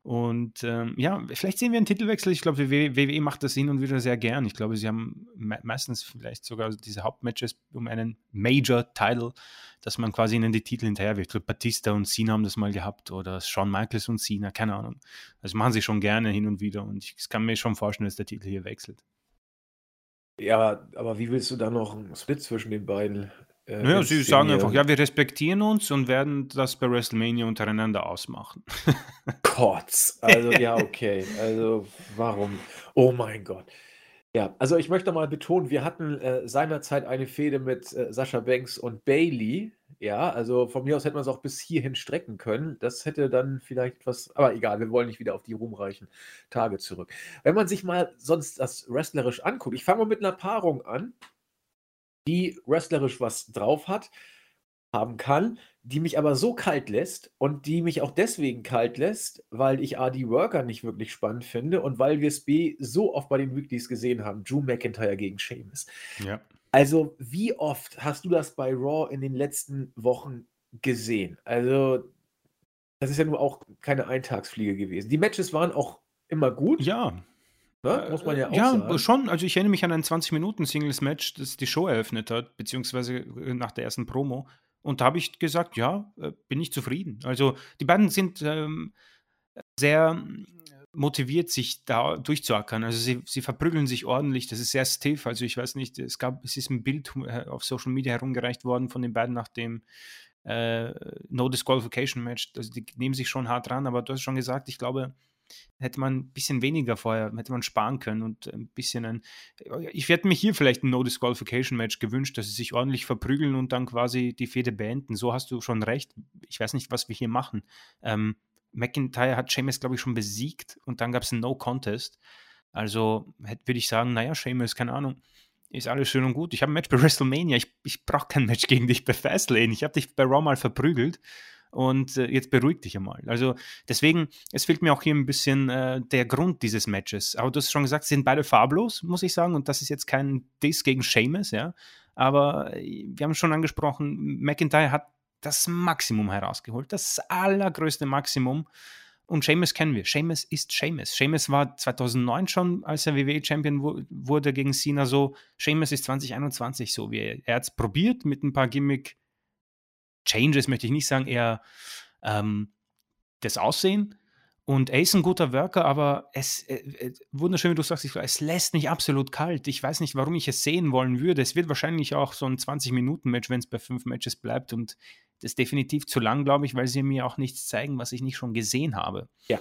Und ähm, ja, vielleicht sehen wir einen Titelwechsel. Ich glaube, WWE macht das hin und wieder sehr gern. Ich glaube, sie haben me meistens vielleicht sogar diese Hauptmatches um einen Major-Title, dass man quasi ihnen die Titel hinterher wirft. Ich glaube, Batista und Cena haben das mal gehabt oder Shawn Michaels und Cena, keine Ahnung. Das machen sie schon gerne hin und wieder und ich kann mir schon vorstellen, dass der Titel hier wechselt. Ja, aber wie willst du da noch einen Split zwischen den beiden äh, naja, sie sagen einfach, ja, wir respektieren uns und werden das bei WrestleMania untereinander ausmachen. <laughs> Gott, also ja, okay. Also warum? Oh mein Gott. Ja, also ich möchte mal betonen, wir hatten äh, seinerzeit eine Fehde mit äh, Sascha Banks und Bailey. Ja, also von mir aus hätte man es auch bis hierhin strecken können. Das hätte dann vielleicht was, aber egal, wir wollen nicht wieder auf die ruhmreichen Tage zurück. Wenn man sich mal sonst das wrestlerisch anguckt, ich fange mal mit einer Paarung an die wrestlerisch was drauf hat, haben kann, die mich aber so kalt lässt und die mich auch deswegen kalt lässt, weil ich A, die Worker nicht wirklich spannend finde und weil wir es B so oft bei den Weeklies gesehen haben, Drew McIntyre gegen Sheamus. Ja. Also, wie oft hast du das bei Raw in den letzten Wochen gesehen? Also, das ist ja nur auch keine Eintagsfliege gewesen. Die Matches waren auch immer gut. Ja. Ne? Muss man ja auch ja, sagen. schon. Also ich erinnere mich an ein 20-Minuten-Singles-Match, das die Show eröffnet hat, beziehungsweise äh, nach der ersten Promo. Und da habe ich gesagt, ja, äh, bin ich zufrieden. Also die beiden sind ähm, sehr motiviert, sich da durchzuackern. Also sie, sie verprügeln sich ordentlich. Das ist sehr stiff. Also ich weiß nicht, es gab, es ist ein Bild äh, auf Social Media herumgereicht worden von den beiden nach dem äh, No Disqualification Match. Also die nehmen sich schon hart ran, aber du hast schon gesagt, ich glaube, hätte man ein bisschen weniger vorher, hätte man sparen können und ein bisschen ein. Ich hätte mir hier vielleicht ein No-Disqualification-Match gewünscht, dass sie sich ordentlich verprügeln und dann quasi die Fehde beenden. So hast du schon recht. Ich weiß nicht, was wir hier machen. Ähm, McIntyre hat Sheamus, glaube ich, schon besiegt und dann gab es ein No-Contest. Also würde ich sagen, naja, Sheamus, keine Ahnung, ist alles schön und gut. Ich habe ein Match bei WrestleMania. Ich, ich brauche kein Match gegen dich bei Fastlane. Ich habe dich bei Raw mal verprügelt und äh, jetzt beruhig dich einmal. Also deswegen, es fehlt mir auch hier ein bisschen äh, der Grund dieses Matches. Aber du hast schon gesagt, sie sind beide farblos, muss ich sagen, und das ist jetzt kein Diss gegen Seamus, ja. Aber äh, wir haben schon angesprochen, McIntyre hat das Maximum herausgeholt, das allergrößte Maximum. Und Seamus kennen wir. Seamus ist Seamus. Seamus war 2009 schon, als er WWE-Champion wurde gegen Cena so. Seamus ist 2021 so. Wie er, er hat es probiert mit ein paar Gimmick Changes möchte ich nicht sagen, eher ähm, das Aussehen. Und er ist ein guter Worker, aber es, äh, äh wunderschön, wie du sagst, es lässt mich absolut kalt. Ich weiß nicht, warum ich es sehen wollen würde. Es wird wahrscheinlich auch so ein 20-Minuten-Match, wenn es bei fünf Matches bleibt. Und das ist definitiv zu lang, glaube ich, weil sie mir auch nichts zeigen, was ich nicht schon gesehen habe. Ja.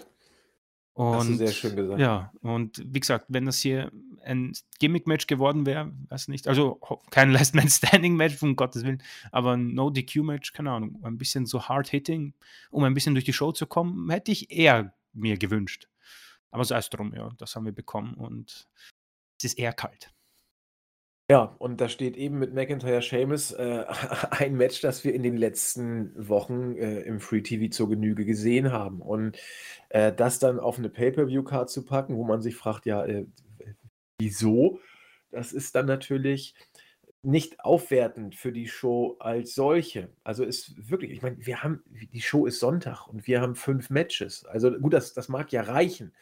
Und, Hast du sehr schön gesagt. Ja, und wie gesagt, wenn das hier ein Gimmick-Match geworden wäre, weiß nicht, also kein <laughs> Last Man Standing-Match, um Gottes Willen, aber ein No-DQ-Match, keine Ahnung, ein bisschen so Hard-Hitting, um ein bisschen durch die Show zu kommen, hätte ich eher mir gewünscht. Aber sei es drum, ja, das haben wir bekommen und es ist eher kalt. Ja, und da steht eben mit McIntyre Seamus äh, <laughs> ein Match, das wir in den letzten Wochen äh, im Free TV zur Genüge gesehen haben. Und äh, das dann auf eine Pay-Per-View-Card zu packen, wo man sich fragt, ja, äh, wieso? Das ist dann natürlich nicht aufwertend für die Show als solche. Also ist wirklich, ich meine, wir haben, die Show ist Sonntag und wir haben fünf Matches. Also gut, das, das mag ja reichen.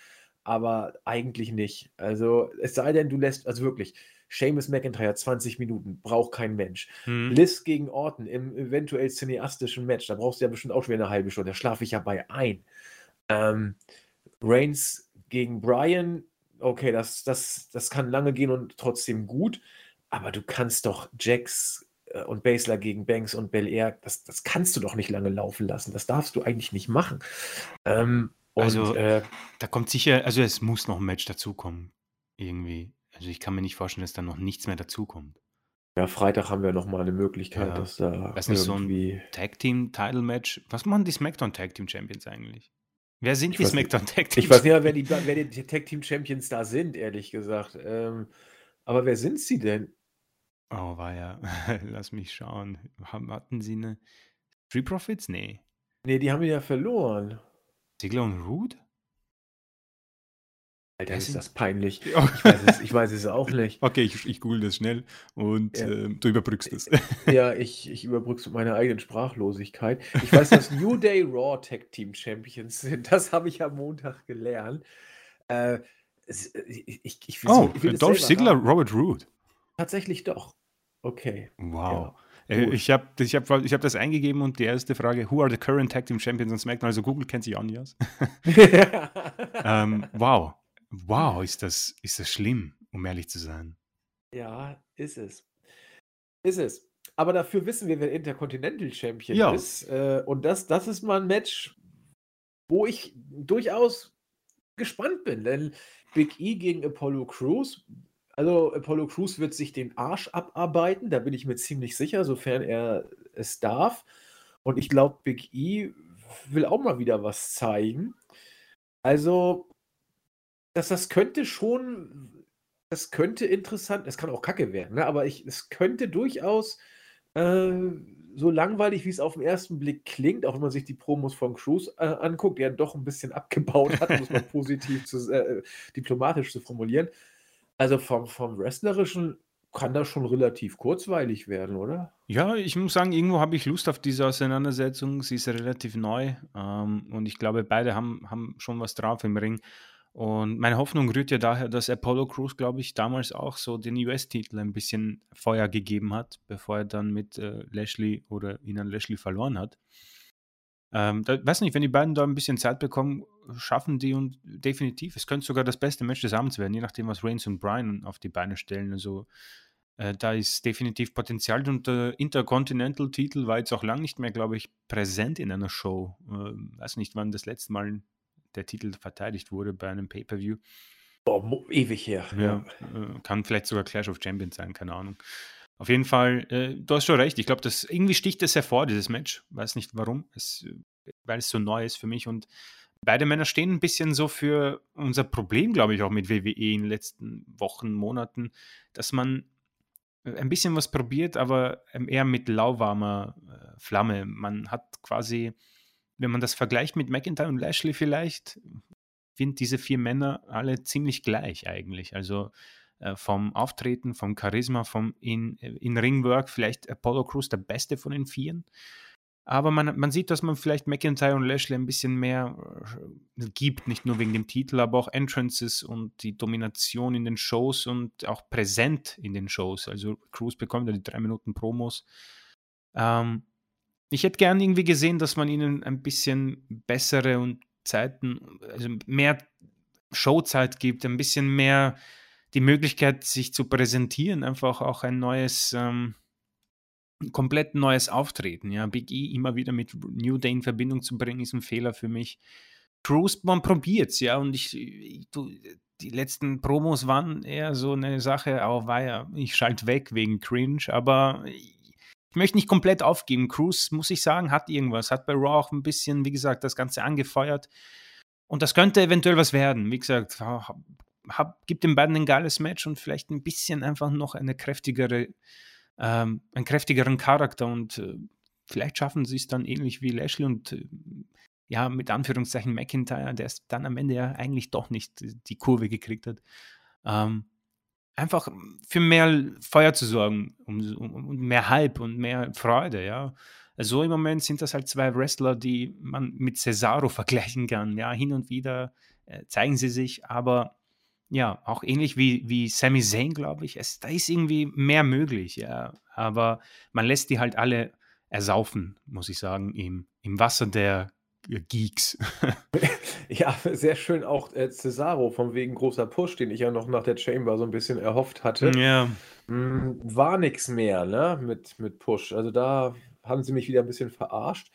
aber eigentlich nicht. Also, es sei denn, du lässt, also wirklich, Seamus McIntyre 20 Minuten, braucht kein Mensch. Hm. Liz gegen Orton im eventuell cineastischen Match, da brauchst du ja bestimmt auch schon wieder eine halbe Stunde, da schlafe ich ja bei ein. Ähm, Reigns gegen Brian, okay, das, das, das kann lange gehen und trotzdem gut, aber du kannst doch Jax äh, und Basler gegen Banks und Bel Air, das, das kannst du doch nicht lange laufen lassen. Das darfst du eigentlich nicht machen. Ähm, und, Also, äh, Da kommt sicher, also es muss noch ein Match dazukommen. Irgendwie. Also ich kann mir nicht vorstellen, dass da noch nichts mehr dazukommt. ja, Freitag haben wir nochmal eine Möglichkeit, Ja. dass da Weiß nicht, so ein irgendwie. Tag Team Title Match. Was machen die SmackDown Tag Team Champions eigentlich? Wer sind Ich die. SmackDown Tag Team Ich weiß nicht wer die, wer die Tag Team Champions da sind, ehrlich gesagt. Ähm, aber wer sind sie denn? Oh, war ja. <laughs> Lass mich schauen. Hatten sie eine Free Profits? Nee. Nee, die haben ja verloren. Ziggler und Rude? Alter, ist das peinlich. Ich weiß es, ich weiß es auch <laughs> nicht. Okay, ich, ich google das schnell und Ja. ähm, du überbrückst es. Ja, ich, ich überbrück's mit meiner eigenen Sprachlosigkeit. Ich weiß, dass New Day Raw Tag Team Champions sind. Das habe ich am Montag gelernt. Äh, es- ich, ich, Oh, so- Dolph Ziggler. Robert Roode. Tatsächlich doch. Okay. Wow. Ja, Äh, gut. ich habe ich hab, ich hab das eingegeben und die erste Frage, who are the current Tag Team Champions on SmackDown? Also Google kennt sich auch nicht aus. <laughs> ähm, wow. Wow, ist das, ist das schlimm, um ehrlich zu sein. ja, ist es. Ist es. Aber dafür wissen wir, wer Intercontinental Champion Ja. ist. Äh, und das, das ist mal ein Match, wo ich durchaus gespannt bin. Denn Big E gegen Apollo Crews. Also Apollo Crews wird sich den Arsch abarbeiten, da bin ich mir ziemlich sicher, sofern er es darf. Und ich glaube, Big E will auch mal wieder was zeigen. Also, das, das könnte schon, das könnte interessant, es kann auch kacke werden, ne? aber ich, es könnte durchaus äh, so langweilig, wie es auf den ersten Blick klingt, auch wenn man sich die Promos von Cruz äh, anguckt, der doch ein bisschen abgebaut hat, um es mal <laughs> positiv zu, äh, diplomatisch zu formulieren. Also vom, vom Wrestlerischen kann das schon relativ kurzweilig werden, oder? Ja, ich muss sagen, irgendwo habe ich Lust auf diese Auseinandersetzung. Sie ist relativ neu ähm, und ich glaube, beide haben, haben schon was drauf im Ring. Und meine Hoffnung rührt ja daher, dass Apollo Crews, glaube ich, damals auch so den US-Titel ein bisschen Feuer gegeben hat, bevor er dann mit äh, Lashley oder ihn an Lashley verloren hat. Ähm, da, weiß nicht, wenn die beiden da ein bisschen Zeit bekommen, schaffen die und definitiv. Es könnte sogar das beste Match des Abends werden, je nachdem, was Reigns und Bryan auf die Beine stellen. Also äh, da ist definitiv Potenzial und der Intercontinental-Titel war jetzt auch lang nicht mehr, glaube ich, präsent in einer Show. Ähm, weiß nicht, wann das letzte Mal der Titel verteidigt wurde bei einem Pay-Per-View. Boah, ewig her. Ja, äh, kann vielleicht sogar Clash of Champions sein, keine Ahnung. Auf jeden Fall, äh, du hast schon recht. Ich glaube, das irgendwie sticht es hervor, dieses Match. Weiß nicht warum, es, weil es so neu ist für mich. Und beide Männer stehen ein bisschen so für unser Problem, glaube ich, auch mit WWE in den letzten Wochen, Monaten, dass man äh, ein bisschen was probiert, aber ähm, eher mit lauwarmer äh, Flamme. Man hat quasi, wenn man das vergleicht mit McIntyre und Lashley vielleicht, sind diese vier Männer alle ziemlich gleich eigentlich. Also äh, vom Auftreten, vom Charisma, vom in, äh, in Ringwork, vielleicht Apollo Crews der beste von den Vieren. Aber man, man sieht, dass man vielleicht McIntyre und Lashley ein bisschen mehr äh, gibt, nicht nur wegen dem Titel, aber auch Entrances und die Domination in den Shows und auch präsent in den Shows. Also Cruz bekommt ja die drei Minuten Promos. Ähm, ich hätte gern irgendwie gesehen, dass man ihnen ein bisschen bessere und Zeiten, also mehr Showzeit gibt, ein bisschen mehr die Möglichkeit, sich zu präsentieren, einfach auch ein neues, ähm, komplett neues Auftreten. Ja, Big E immer wieder mit New Day in Verbindung zu bringen, ist ein Fehler für mich. Cruz, man probiert's, ja, und ich, ich du, die letzten Promos waren eher so eine Sache, auch war ja, ich schalte weg wegen Cringe, aber ich, ich möchte nicht komplett aufgeben. Cruz, muss ich sagen, hat irgendwas, hat bei Raw auch ein bisschen, wie gesagt, das Ganze angefeuert. Und das könnte eventuell was werden. Wie gesagt, hab, gibt den beiden ein geiles Match und vielleicht ein bisschen einfach noch eine kräftigere, ähm, einen kräftigeren Charakter und äh, vielleicht schaffen sie es dann ähnlich wie Lashley und äh, ja, mit Anführungszeichen McIntyre, der es dann am Ende ja eigentlich doch nicht die Kurve gekriegt hat. Ähm, einfach für mehr Feuer zu sorgen und um, um, mehr Hype und mehr Freude, ja. Also im Moment sind das halt zwei Wrestler, die man mit Cesaro <laughs> vergleichen kann. Ja, hin und wieder äh, zeigen sie sich, aber ja, auch ähnlich wie, wie Sami Zayn, glaube ich, es, da ist irgendwie mehr möglich, ja, aber man lässt die halt alle ersaufen, muss ich sagen, im, im Wasser der Geeks. <laughs> ja, sehr schön auch äh, Cesaro von wegen großer Push, den ich ja noch nach der Chamber so ein bisschen erhofft hatte. Ja. Mm, war nichts mehr, ne, mit, mit Push. Also da haben sie mich wieder ein bisschen verarscht.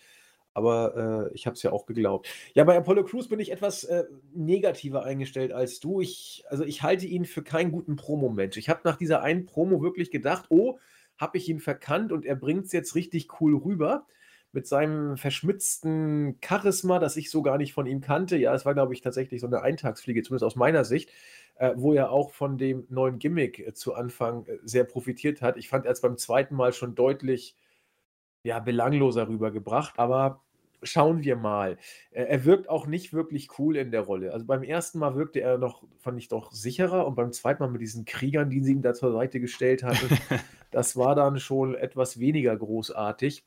Aber äh, ich habe es ja auch geglaubt. Ja, bei Apollo Crews bin ich etwas äh, negativer eingestellt als du. Ich, also ich halte ihn für keinen guten Promo-Mensch. Ich habe nach dieser einen Promo wirklich gedacht, oh, habe ich ihn verkannt und er bringt es jetzt richtig cool rüber mit seinem verschmitzten Charisma, das ich so gar nicht von ihm kannte. Ja, es war, glaube ich, tatsächlich so eine Eintagsfliege, zumindest aus meiner Sicht, äh, wo er auch von dem neuen Gimmick äh, zu Anfang äh, sehr profitiert hat. Ich fand er es beim zweiten Mal schon deutlich ja, belangloser rübergebracht, aber schauen wir mal. Er, er wirkt auch nicht wirklich cool in der Rolle. Also beim ersten Mal wirkte er noch, fand ich doch sicherer und beim zweiten Mal mit diesen Kriegern, die sie ihm da zur Seite gestellt hatten, <laughs> das war dann schon etwas weniger großartig.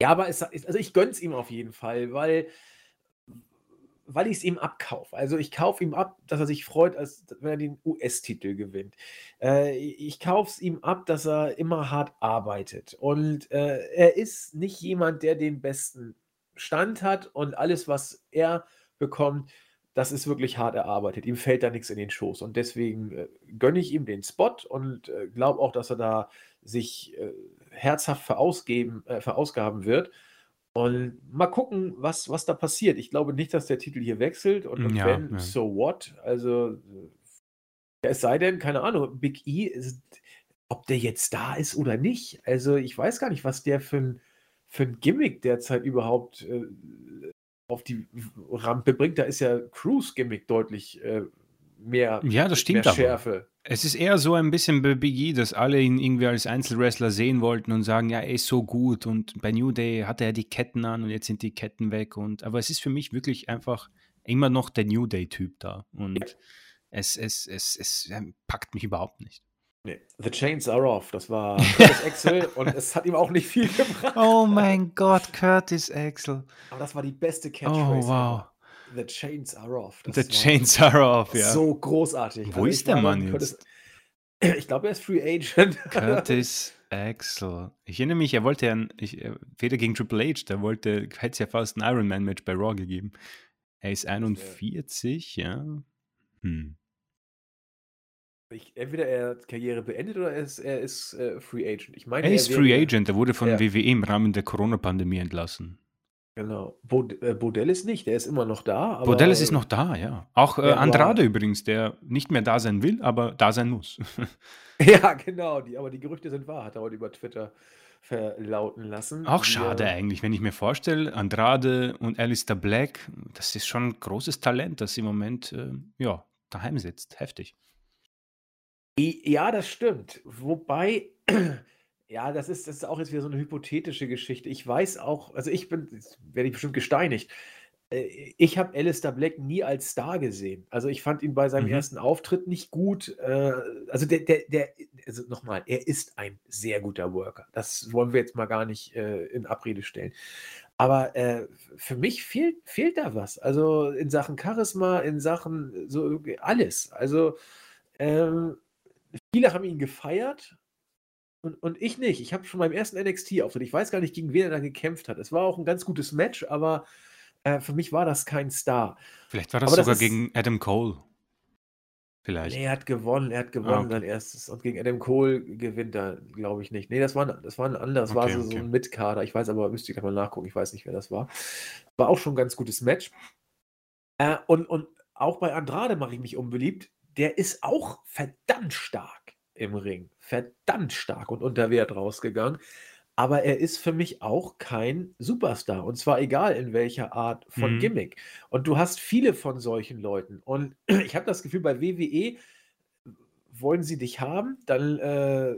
Ja, aber es, also ich gönn's ihm auf jeden Fall, weil, weil ich es ihm abkaufe. Also ich kaufe ihm ab, dass er sich freut, als wenn er den US-Titel gewinnt. Äh, ich kaufe es ihm ab, dass er immer hart arbeitet. Und äh, er ist nicht jemand, der den besten Stand hat und alles, was er bekommt, das ist wirklich hart erarbeitet. Ihm fällt da nichts in den Schoß. Und deswegen äh, gönne ich ihm den Spot und äh, glaube auch, dass er da sich äh, herzhaft verausgeben, äh, verausgaben wird. Und mal gucken, was, was da passiert. Ich glaube nicht, dass der Titel hier wechselt. Und, und Ja, wenn, ja. so what? Also, äh, es sei denn, keine Ahnung, Big E, ist, ob der jetzt da ist oder nicht. Also, ich weiß gar nicht, was der für ein, für ein Gimmick derzeit überhaupt äh, auf die Rampe bringt. Da ist ja Cruise-Gimmick deutlich äh, mehr, Ja, das mehr stimmt aber. Schärfe. Es ist eher so ein bisschen bei Big E, dass alle ihn irgendwie als Einzelwrestler sehen wollten und sagen, ja, er ist so gut und bei New Day hatte er die Ketten an und jetzt sind die Ketten weg und aber es ist für mich wirklich einfach immer noch der New Day Typ da und es, es, es, es packt mich überhaupt nicht. Nee, The Chains are off. Das war Curtis Axel <laughs> und es hat ihm auch nicht viel gebracht. Oh mein Gott, Curtis Axel. Aber das war die beste Oh Catchphrase. wow. The Chains are off. The Chains are off, ja. So großartig. Wo ich ist der Mann Curtis- jetzt? <clears throat> Ich glaube, er ist Free Agent. <laughs> Curtis Axel. Ich erinnere mich, er wollte ja, ein- ich, äh, weder gegen Triple H, der wollte, hätte es ja fast ein Ironman-Match bei Raw gegeben. Er ist 41, ja. Hm. Ich, entweder er hat Karriere beendet oder er ist, er ist äh, Free Agent. Ich meine, Er ist wäre- Free Agent, er wurde von Ja. WWE im Rahmen der Corona-Pandemie entlassen. Genau. Bod äh, Bodell ist nicht, der ist immer noch da. Aber, Bordellis ist noch da, ja. Auch äh, Andrade übrigens, der nicht mehr da sein will, aber da sein muss. <laughs> Ja, genau. Die, aber die Gerüchte sind wahr, hat er heute über Twitter verlauten lassen. Auch Wir- schade eigentlich, wenn ich mir vorstelle, Andrade und Alistair Black, das ist schon ein großes Talent, das im Moment äh, ja, daheim sitzt. Heftig. Ja, das stimmt. Wobei, <clears throat> ja, das ist, das ist auch jetzt wieder so eine hypothetische Geschichte. Ich weiß auch, also ich bin, jetzt werde ich bestimmt gesteinigt. Äh, Ich habe Alistair Black nie als Star gesehen. Also ich fand ihn bei seinem Mhm. ersten Auftritt nicht gut. Äh, Also der, der, der, also nochmal, er ist ein sehr guter Worker. Das wollen wir jetzt mal gar nicht äh, in Abrede stellen. Aber äh, für mich fehlt, fehlt da was. Also in Sachen Charisma, in Sachen so alles. Also ähm, viele haben ihn gefeiert und, und ich nicht. Ich habe schon beim ersten NXT-Auftritt, ich weiß gar nicht, gegen wen er da gekämpft hat. Es war auch ein ganz gutes Match, aber äh, für mich war das kein Star. Vielleicht war das Aber das sogar ist- gegen Adam Cole. Vielleicht. Nee, er hat gewonnen, er hat gewonnen okay. sein erstes. Und gegen Adam Cole gewinnt er, glaube ich nicht. Nee, das war, ein- das war ein anderes, das war Okay, so, so okay. ein Mitkader. Ich weiß aber, müsste ich mal nachgucken, ich weiß nicht, wer das war. War auch schon ein ganz gutes Match. Äh, und, und auch bei Andrade mache ich mich unbeliebt. Der ist auch verdammt stark im Ring. Verdammt stark und unter Wert rausgegangen. Aber er ist für mich auch kein Superstar. Und zwar egal in welcher Art von Mhm. Gimmick. Und du hast viele von solchen Leuten. Und <clears throat> ich habe das Gefühl, bei WWE wollen sie dich haben, dann äh,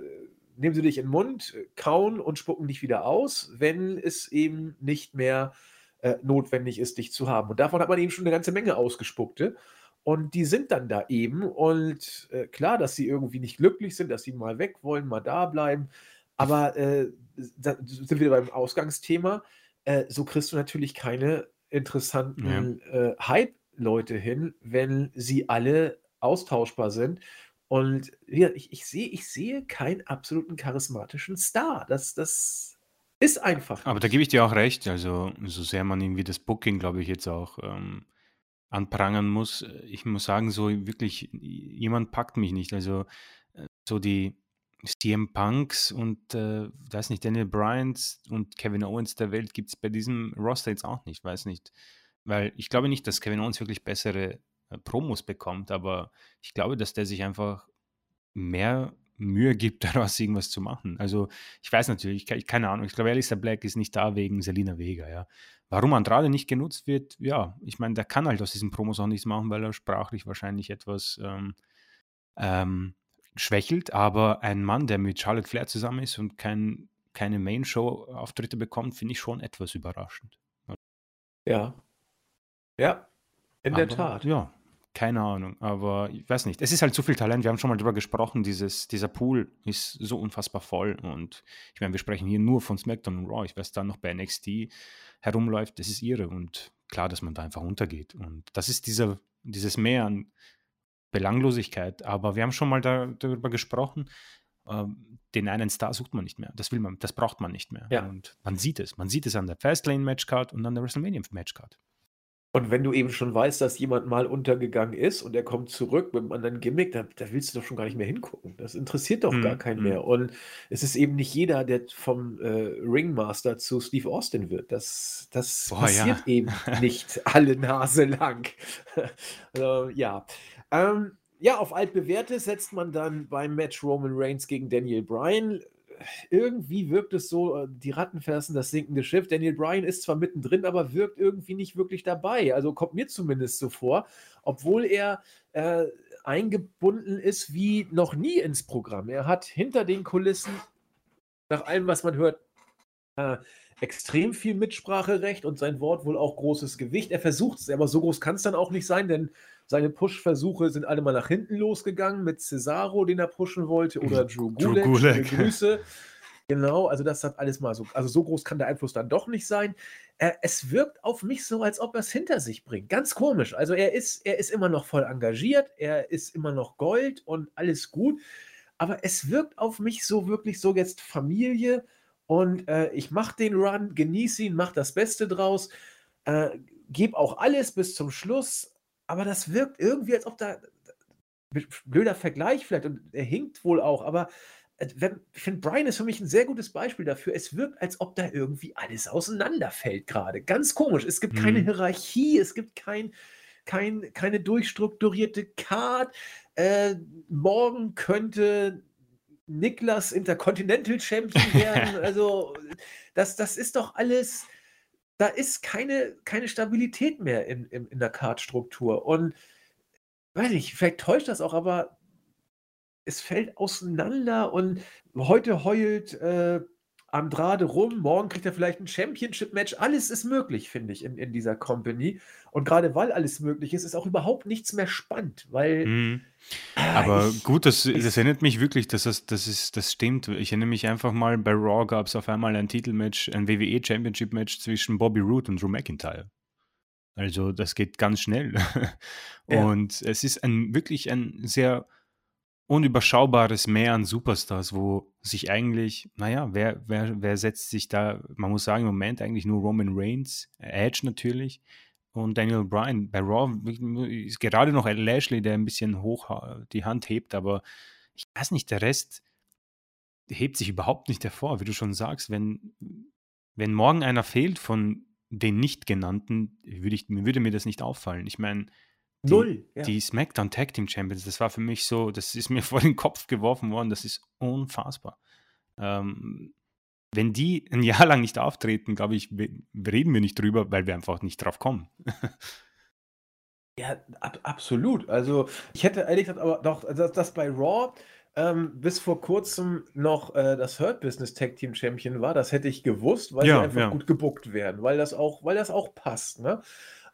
nehmen sie dich in den Mund, kauen und spucken dich wieder aus, wenn es eben nicht mehr äh, notwendig ist, dich zu haben. Und davon hat man eben schon eine ganze Menge ausgespuckte. Und die sind dann da eben. Und äh, klar, dass sie irgendwie nicht glücklich sind, dass sie mal weg wollen, mal da bleiben. Aber äh, da sind wir wieder beim Ausgangsthema. Äh, so kriegst du natürlich keine interessanten äh, Leute hin, wenn sie alle austauschbar sind. Und ja, ich, ich, sehe, ich sehe keinen absoluten charismatischen Star. Das, das ist einfach. Aber da gebe ich dir auch recht. Also, so sehr man irgendwie das Booking, glaube ich, jetzt auch ähm, anprangern muss, ich muss sagen, so wirklich, jemand packt mich nicht. Also, äh, so die CM Punks und, äh, weiß nicht, Daniel Bryant und Kevin Owens der Welt gibt es bei diesem Roster jetzt auch nicht, weiß nicht. Weil ich glaube nicht, dass Kevin Owens wirklich bessere äh, Promos bekommt, aber ich glaube, dass der sich einfach mehr Mühe gibt, <laughs> daraus irgendwas zu machen. Also ich weiß natürlich, ich, keine Ahnung, ich glaube, Alistair Black ist nicht da wegen Selina Vega, ja. Warum Andrade nicht genutzt wird, ja, ich meine, der kann halt aus diesen Promos auch nichts machen, weil er sprachlich wahrscheinlich etwas ähm, ähm, schwächelt, aber ein Mann, der mit Charlotte Flair zusammen ist und kein, keine Main-Show-Auftritte bekommt, finde ich schon etwas überraschend. Ja. Ja, in aber, der Tat. Ja, keine Ahnung, aber ich weiß nicht. Es ist halt zu viel Talent. Wir haben schon mal darüber gesprochen. Dieses, dieser Pool ist so unfassbar voll. Und ich meine, wir sprechen hier nur von SmackDown und Raw. Ich weiß dann noch bei NXT herumläuft, das ist ihre. Und klar, dass man da einfach untergeht. Und das ist dieser, dieses Mehr an Belanglosigkeit. Aber wir haben schon mal da, darüber gesprochen. Ähm, den einen Star sucht man nicht mehr. Das will man, das braucht man nicht mehr. Ja. Und man sieht es. Man sieht es an der Fastlane Matchcard und an der WrestleMania Matchcard. Und wenn du eben schon weißt, dass jemand mal untergegangen ist und er kommt zurück mit einem anderen Gimmick, da, da willst du doch schon gar nicht mehr hingucken. Das interessiert doch gar mhm, keinen mehr. Mhm. Und es ist eben nicht jeder, der vom äh, Ringmaster zu Steve Austin wird. Das, das Boah, passiert ja. eben <laughs> nicht alle Nase lang. <laughs> also, ja. Ähm, ja, auf altbewährte setzt man dann beim Match Roman Reigns gegen Daniel Bryan irgendwie wirkt es so, äh, die Rattenfersen, das sinkende Schiff. Daniel Bryan ist zwar mittendrin, aber wirkt irgendwie nicht wirklich dabei. Also kommt mir zumindest so vor, obwohl er äh, eingebunden ist wie noch nie ins Programm. Er hat hinter den Kulissen, nach allem, was man hört, äh, extrem viel Mitspracherecht und sein Wort wohl auch großes Gewicht. Er versucht es, aber so groß kann es dann auch nicht sein, denn seine Push-Versuche sind alle mal nach hinten losgegangen mit Cesaro, den er pushen wollte, oder <laughs> Drew Gulak. Drew Gulak. Grüße. Genau, also das hat alles mal so, also so groß kann der Einfluss dann doch nicht sein. Äh, es wirkt auf mich so, als ob er es hinter sich bringt. Ganz komisch. Also er ist, er ist immer noch voll engagiert, er ist immer noch Gold und alles gut. Aber es wirkt auf mich so wirklich so jetzt Familie und äh, ich mache den Run, genieße ihn, mache das Beste draus, äh, gebe auch alles bis zum Schluss, aber das wirkt irgendwie, als ob da, blöder Vergleich vielleicht, und er hinkt wohl auch, aber äh, ich finde, Brian ist für mich ein sehr gutes Beispiel dafür. Es wirkt, als ob da irgendwie alles auseinanderfällt gerade. Ganz komisch. Es gibt mhm. keine Hierarchie, es gibt kein, kein, keine durchstrukturierte Card. Äh, morgen könnte Niklas Intercontinental Champion <laughs> werden. also, das, das ist doch alles, da ist keine, keine Stabilität mehr in, in, in der Card-Struktur. Und weiß ich, vielleicht täuscht das auch, aber es fällt auseinander und heute heult äh, Andrade rum, morgen kriegt er vielleicht ein Championship-Match. Alles ist möglich, finde ich, in, in dieser Company. Und gerade weil alles möglich ist, ist auch überhaupt nichts mehr spannend, weil. Mhm. Ah, Aber ich, gut, das, das erinnert mich wirklich, dass das, das, ist, das stimmt. Ich erinnere mich einfach mal, bei Raw gab es auf einmal ein Titelmatch, ein WWE Championship-Match zwischen Bobby Roode und Drew McIntyre. Also, das geht ganz schnell. <laughs> und ja. es ist ein wirklich ein sehr unüberschaubares Meer an Superstars, wo sich eigentlich, naja, wer, wer, wer setzt sich da, man muss sagen, im Moment eigentlich nur Roman Reigns, Edge natürlich und Daniel Bryan. Bei Raw ist gerade noch Lashley, der ein bisschen hoch die Hand hebt, aber ich weiß nicht, der Rest hebt sich überhaupt nicht hervor, wie du schon sagst. Wenn, wenn morgen einer fehlt von den nicht genannten, würde, ich, würde mir das nicht auffallen. Ich meine, die, Null. Ja. Die SmackDown Tag Team Champions, das war für mich so, das ist mir <laughs> vor den Kopf geworfen worden, das ist unfassbar. Ähm, wenn die ein Jahr lang nicht auftreten, glaube ich, reden wir nicht drüber, weil wir einfach nicht drauf kommen. <laughs> ja, ab, absolut. Also, ich hätte ehrlich gesagt aber doch, dass das bei Raw ähm, bis vor kurzem noch äh, das Hurt Business Tag Team Champion war, das hätte ich gewusst, weil ja, sie einfach ja. gut gebuckt werden, weil das auch, weil das auch passt. Ne?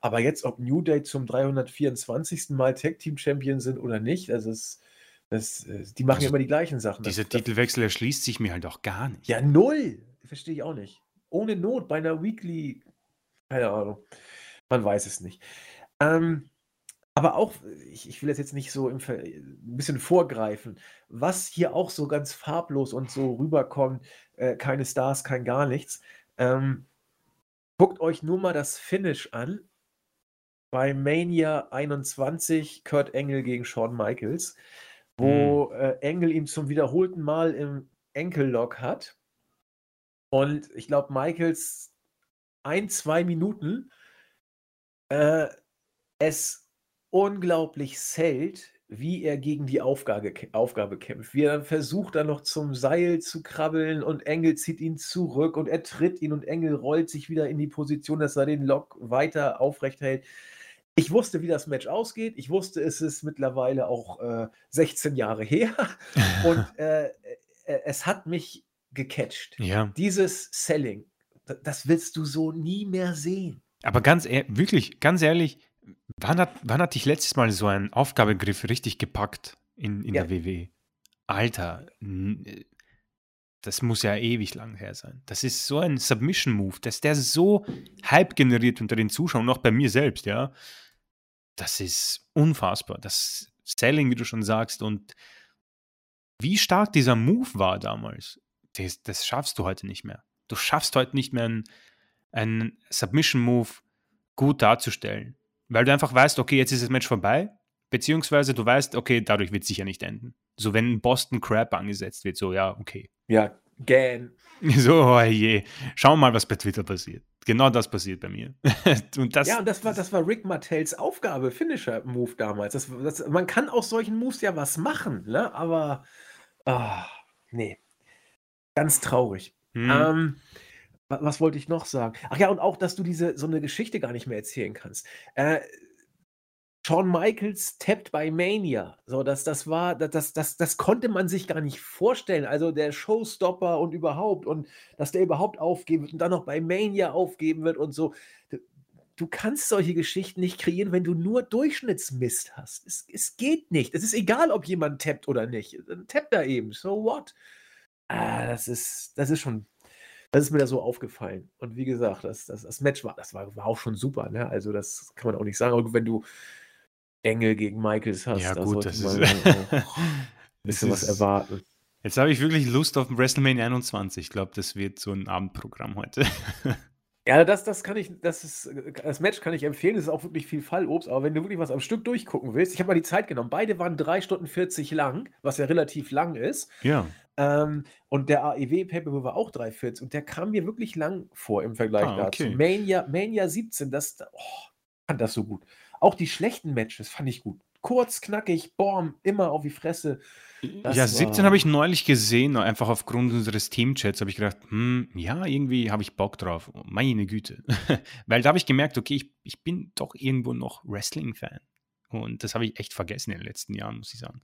Aber jetzt, ob New Day zum 324. Mal Tag Team Champion sind oder nicht, also es, das, äh, die machen also, ja immer die gleichen Sachen. Dieser das, Titelwechsel erschließt sich mir halt auch gar nicht. Ja, null. Verstehe ich auch nicht. Ohne Not bei einer Weekly, keine Ahnung. Man weiß es nicht. Ähm, Aber auch, ich, ich will das jetzt nicht so im, ein bisschen vorgreifen, was hier auch so ganz farblos und so rüberkommt, äh, keine Stars, kein gar nichts. Ähm, guckt euch nur mal das Finish an bei Mania 21, Kurt Engel gegen Shawn Michaels, wo hm. äh, Engel ihm zum wiederholten Mal im Enkellock hat. Und ich glaube, Michaels ein, zwei Minuten äh, es unglaublich zählt, wie er gegen die Aufgabe, Aufgabe kämpft. Wie er dann versucht, dann noch zum Seil zu krabbeln und Engel zieht ihn zurück und er tritt ihn und Engel rollt sich wieder in die Position, dass er den Lock weiter aufrecht hält. Ich wusste, wie das Match ausgeht. Ich wusste, es ist mittlerweile auch äh, 16 Jahre her. <laughs> und äh, äh, es hat mich gecatcht. Ja. Dieses Selling, das willst du so nie mehr sehen. Aber ganz ehrlich, wirklich, ganz ehrlich, Wann hat, wann hat dich letztes Mal so ein Aufgabegriff richtig gepackt in, in ja. der WWE? Alter, äh, das muss ja ewig lang her sein. Das ist so ein Submission-Move, dass der so Hype generiert unter den Zuschauern, auch bei mir selbst, ja. Das ist unfassbar. Das Selling, wie du schon sagst, und wie stark dieser Move war damals, das, das schaffst du heute nicht mehr. Du schaffst heute nicht mehr einen, einen Submission-Move gut darzustellen. Weil du einfach weißt, okay, jetzt ist das Match vorbei, beziehungsweise du weißt, okay, dadurch wird es sicher nicht enden. So, wenn ein Boston Crab angesetzt wird, so, ja, okay. Ja, gähn. <laughs> So, oh je. Schauen wir mal, was bei Twitter passiert. Genau das passiert bei mir. <laughs> und das, ja, und das war, das war Rick Martells Aufgabe, Finisher-Move damals. Das, das, man kann aus solchen Moves ja was machen, ne? aber oh, nee. Ganz traurig. Hm. Ähm, was wollte ich noch sagen? Ach ja, und auch, dass du diese so eine Geschichte gar nicht mehr erzählen kannst. Äh, Shawn Michaels tappt bei Mania. So, das, das war, das, das, das konnte man sich gar nicht vorstellen. Also der Showstopper und überhaupt und dass der überhaupt aufgeben wird und dann noch bei Mania aufgeben wird und so. Du, kannst solche Geschichten nicht kreieren, wenn du nur Durchschnittsmist hast. Es, es geht nicht. Es ist egal, ob jemand tappt oder nicht. Dann tappt er eben. So what? Ah, das ist, das ist schon das ist mir da so aufgefallen. Und wie gesagt, das, das, das Match war, das war, war auch schon super. Ne? Also, das kann man auch nicht sagen. Aber wenn du Engel gegen Michaels hast, ja, da gut, das ist, ein <laughs> bisschen was erwarten. Jetzt habe ich wirklich Lust auf WrestleMania 21. Ich glaube, das wird so ein Abendprogramm heute. <laughs> Ja, das, das kann ich, das ist, das Match kann ich empfehlen. Das ist auch wirklich viel Fallobst. Aber wenn du wirklich was am Stück durchgucken willst, ich habe mal die Zeit genommen. Beide waren 3 Stunden 40 lang, was ja relativ lang ist. Ja. Ähm, und der AEW Paper war auch 3,40 und der kam mir wirklich lang vor im Vergleich ah, okay. dazu. Mania, Mania 17, das, oh, fand das so gut. Auch die schlechten Matches fand ich gut. Kurz, knackig, boom, immer auf die Fresse. Das ja, 17 habe ich neulich gesehen, einfach aufgrund unseres Teamchats habe ich gedacht, hm, ja, irgendwie habe ich Bock drauf. Meine Güte. <laughs> Weil da habe ich gemerkt, okay, ich, ich bin doch irgendwo noch Wrestling-Fan. Und das habe ich echt vergessen in den letzten Jahren, muss ich sagen.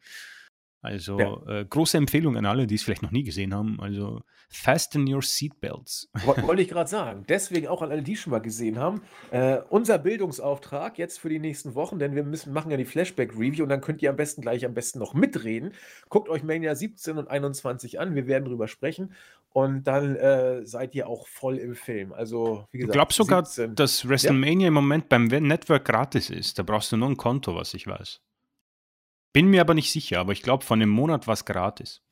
Also ja. äh, große Empfehlung an alle, die es vielleicht noch nie gesehen haben. Also fasten your seatbelts. Wollte ich gerade sagen. Deswegen auch an alle, die schon mal gesehen haben. Äh, unser Bildungsauftrag jetzt für die nächsten Wochen, denn wir müssen machen ja die Flashback-Review und dann könnt ihr am besten gleich am besten noch mitreden. Guckt euch Mania 17 und 21 an. Wir werden drüber sprechen und dann äh, seid ihr auch voll im Film. Also wie gesagt. Ich glaube sogar, 17. dass WrestleMania ja. im Moment beim Network gratis ist. Da brauchst du nur ein Konto, was ich weiß. Bin mir aber nicht sicher, aber ich glaube, von dem Monat war es gratis.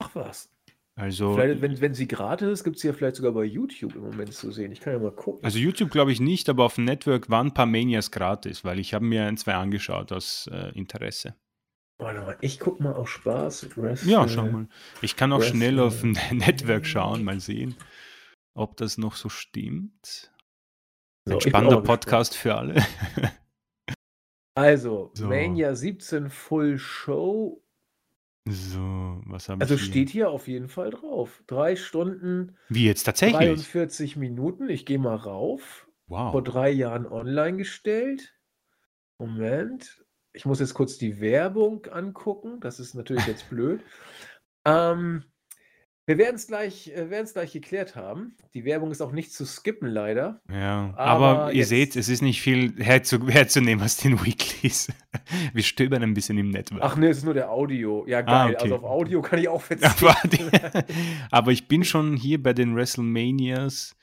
Ach was. Also, vielleicht, wenn, wenn sie gratis ist, gibt es ja vielleicht sogar bei YouTube im Moment zu sehen. Ich kann ja mal gucken. Also YouTube glaube ich nicht, aber auf dem Network waren ein paar Manias gratis, weil ich habe mir ein, zwei angeschaut aus äh, Interesse. Warte mal, ich gucke mal auf Spaß. Wrestle, ja, schau mal. Ich kann auch Wrestle. schnell auf <laughs> dem Network schauen, mal sehen, ob das noch so stimmt. So, ein spannender Podcast für alle. <laughs> Also, So. Mania 17 Full Show. So, was habe Also ich hier? steht hier auf jeden Fall drauf. Drei Stunden, Wie jetzt tatsächlich? 43 Minuten. Ich gehe mal rauf. Vor drei Jahren online gestellt. Moment. Ich muss jetzt kurz die Werbung angucken. Das ist natürlich jetzt <laughs> blöd. Ähm, wir werden es gleich, äh, gleich geklärt haben. Die Werbung ist auch nicht zu skippen, leider. Ja, aber, aber ihr jetzt, seht, es ist nicht viel herzu, <laughs> herzunehmen aus den Weeklies. Wir stöbern ein bisschen im Network. Ach nee, es ist nur der Audio. Ja, ah, geil. Ah, okay. Also auf Audio kann ich auch <laughs> verzichten. Aber, aber ich bin schon hier bei den WrestleManias.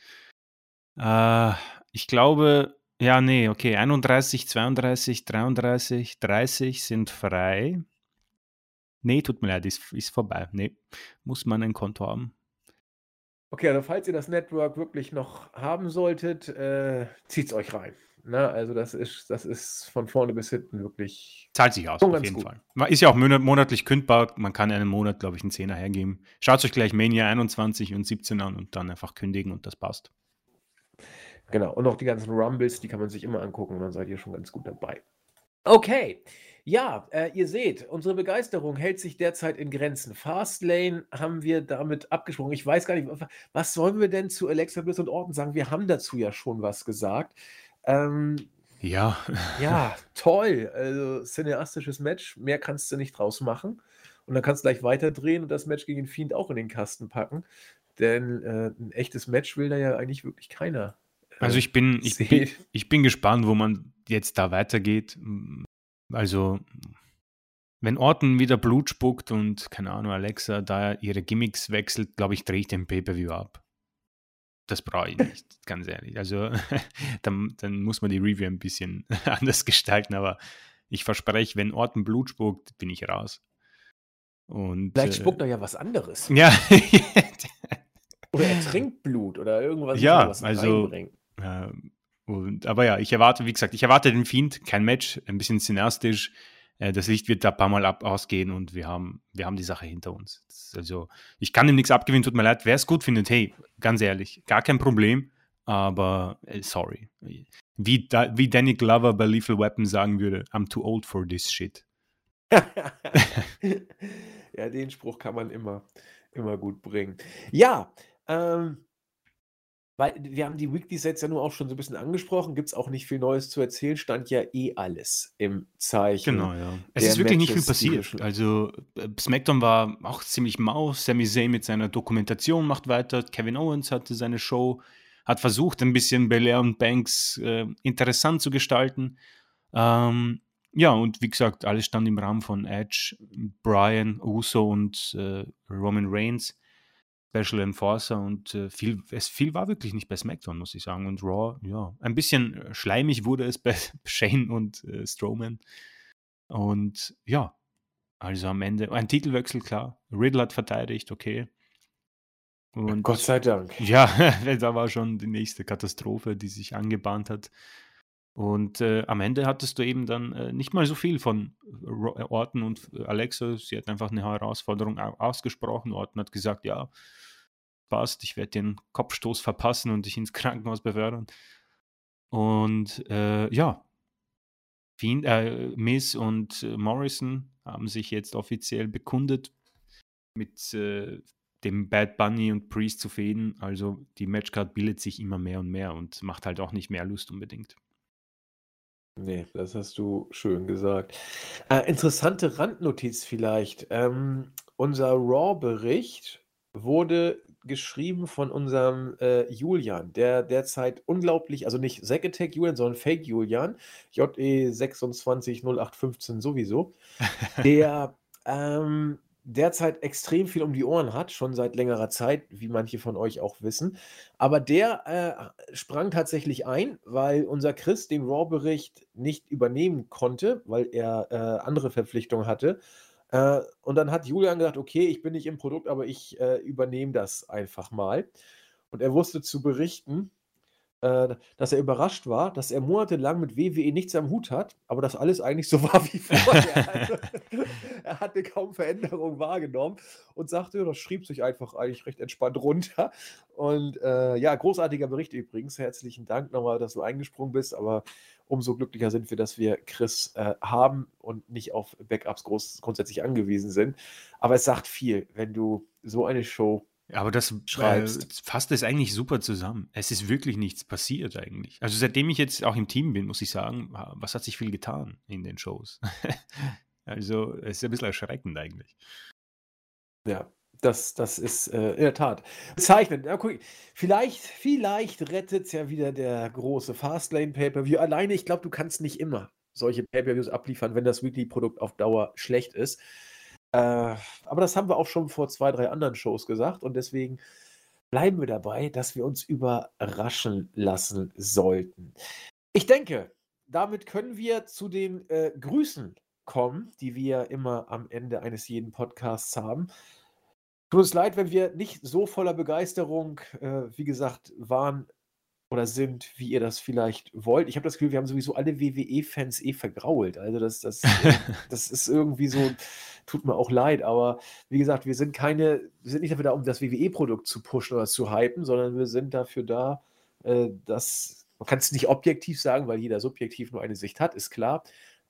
Äh, ich glaube, Ja, nee, okay. 31, 32, 33, 30 sind frei. Nee, tut mir leid, ist, ist vorbei. Nee, muss man ein Konto haben. Okay, also falls ihr das Network wirklich noch haben solltet, äh, zieht es euch rein. Ne? Also das ist, das ist von vorne bis hinten wirklich. Zahlt sich aus, auf jeden gut. Fall. Ist ja auch monatlich kündbar. Man kann einen Monat, glaube ich, einen Zehner hergeben. Schaut euch gleich Mania 21 und 17 an und dann einfach kündigen und das passt. Genau. Und auch die ganzen Rumbles, die kann man sich immer angucken und dann seid ihr schon ganz gut dabei. Okay. Ja, äh, ihr seht, unsere Begeisterung hält sich derzeit in Grenzen. Fastlane haben wir damit abgesprochen. Ich weiß gar nicht, was sollen wir denn zu Alexa Bliss und Orton sagen? Wir haben dazu ja schon was gesagt. Ähm, ja. ja, toll. Also cineastisches Match, mehr kannst du nicht draus machen. Und dann kannst du gleich weiterdrehen und das Match gegen Fiend auch in den Kasten packen. Denn äh, ein echtes Match will da ja eigentlich wirklich keiner. Äh, also ich bin, ich bin, ich bin gespannt, wo man jetzt da weitergeht. Also, wenn Orton wieder Blut spuckt und, keine Ahnung, Alexa da ihre Gimmicks wechselt, glaube ich, drehe ich den Pay-Per-View ab. Das brauche ich nicht, <laughs> ganz ehrlich. Also, <laughs> dann, dann muss man die Review ein bisschen <laughs> anders gestalten, aber ich verspreche, wenn Orton Blut spuckt, bin ich raus. Und, Vielleicht äh, spuckt er ja was anderes. Ja. oder er trinkt Blut oder irgendwas. Ja, also. Äh, und, aber ja, ich erwarte, wie gesagt, ich erwarte den Fiend, kein Match, ein bisschen cineastisch. Äh, das Licht wird da ein paar Mal ab ausgehen und wir haben, wir haben die Sache hinter uns. also, ich kann ihm nichts abgewinnen, tut mir leid. Wer es gut findet, hey, ganz ehrlich, gar kein Problem, aber äh, sorry. Wie, da, wie Danny Glover bei Lethal Weapon sagen würde, I'm too old for this shit. <laughs> ja, den Spruch kann man immer, immer gut bringen. Ja, ähm, weil wir haben die Weekly Sets ja nur auch schon so ein bisschen angesprochen, gibt es auch nicht viel Neues zu erzählen, stand ja eh alles im Zeichen. Genau, ja. Es ist wirklich Matches, nicht viel passiert. Also äh, SmackDown war auch ziemlich mau. Sami Zayn mit seiner Dokumentation macht weiter. Kevin Owens hatte seine Show, hat versucht, ein bisschen Belair und Banks äh, interessant zu gestalten. Ähm, ja, und wie gesagt, alles stand im Rahmen von Edge, Brian, Uso und äh, Roman Reigns. Special Enforcer und äh, viel, es viel war wirklich nicht bei SmackDown, muss ich sagen. Und Raw, ja, ein bisschen äh, schleimig wurde es <laughs> bei Shane und äh, Strowman. Und ja, also am Ende ein Titelwechsel, klar. Riddle hat verteidigt, okay. Und, Gott sei Dank. <laughs> Ja, <laughs> da war schon die nächste Katastrophe, die sich angebahnt hat. Und äh, am Ende hattest du eben dann äh, nicht mal so viel von Orton und Alexa. Sie hat einfach eine Herausforderung ausgesprochen. Orton hat gesagt, ja, passt, ich werde den Kopfstoß verpassen und dich ins <laughs> Krankenhaus befördern. Und äh, ja, Fiend, äh, Miss und äh, Morrison haben sich jetzt offiziell bekundet, mit äh, dem Bad Bunny und Priest zu fäden. Also die Matchcard bildet sich immer mehr und mehr und macht halt auch nicht mehr Lust unbedingt. Nee, das hast du schön gesagt. Äh, interessante Randnotiz vielleicht. Ähm, unser Raw-Bericht wurde geschrieben von unserem äh, Julian, der derzeit unglaublich, also nicht Zack Attack Julian, sondern Fake Julian, JE260815 sowieso, <laughs> der ähm, derzeit extrem viel um die Ohren hat, schon seit längerer Zeit, wie manche von euch auch wissen. Aber der äh, sprang tatsächlich ein, weil unser Chris den Raw-Bericht nicht übernehmen konnte, weil er äh, andere Verpflichtungen hatte. Äh, und dann hat Julian gesagt, okay, ich bin nicht im Produkt, aber ich äh, übernehme das einfach mal. Und er wusste zu berichten, äh, dass er überrascht war, dass er monatelang mit WWE nichts am Hut hat, aber das alles eigentlich so <laughs> war wie vorher. Also, <laughs> er hatte kaum Veränderung wahrgenommen und sagte, das schrieb sich einfach eigentlich recht entspannt runter. Und äh, ja, großartiger Bericht übrigens. Herzlichen Dank nochmal, dass du eingesprungen bist, aber umso glücklicher sind wir, dass wir Chris äh, haben und nicht auf Backups groß, grundsätzlich angewiesen sind. Aber es sagt viel, wenn du so eine Show aber das äh, fasst es eigentlich super zusammen. Es ist wirklich nichts passiert eigentlich. Also seitdem ich jetzt auch im Team bin, muss ich sagen, was hat sich viel getan in den Shows? <laughs> also es ist ein bisschen erschreckend eigentlich. Ja, das, das ist äh, in der Tat bezeichnend. Ja, guck, vielleicht, vielleicht rettet es ja wieder der große Fastlane Pay-Per-View. Alleine, ich glaube, du kannst nicht immer solche Pay-Per-Views abliefern, wenn das Weekly-Produkt auf Dauer schlecht ist. Äh, aber das haben wir auch schon vor zwei, drei anderen Shows gesagt und deswegen bleiben wir dabei, dass wir uns überraschen lassen sollten. Ich denke, damit können wir zu den äh, Grüßen kommen, die wir immer am Ende eines jeden Podcasts haben. Tut uns leid, wenn wir nicht so voller Begeisterung, äh, wie gesagt, waren oder sind, wie ihr das vielleicht wollt. Ich habe das Gefühl, wir haben sowieso alle WWE-Fans eh vergrault. Also das, das, äh, <laughs> das ist irgendwie so, tut mir auch leid, aber wie gesagt, wir sind keine, wir sind nicht dafür da, um das WWE-Produkt zu pushen oder zu hypen, sondern wir sind dafür da, äh, dass, man kann es nicht objektiv sagen, weil jeder subjektiv nur eine Sicht hat, ist klar,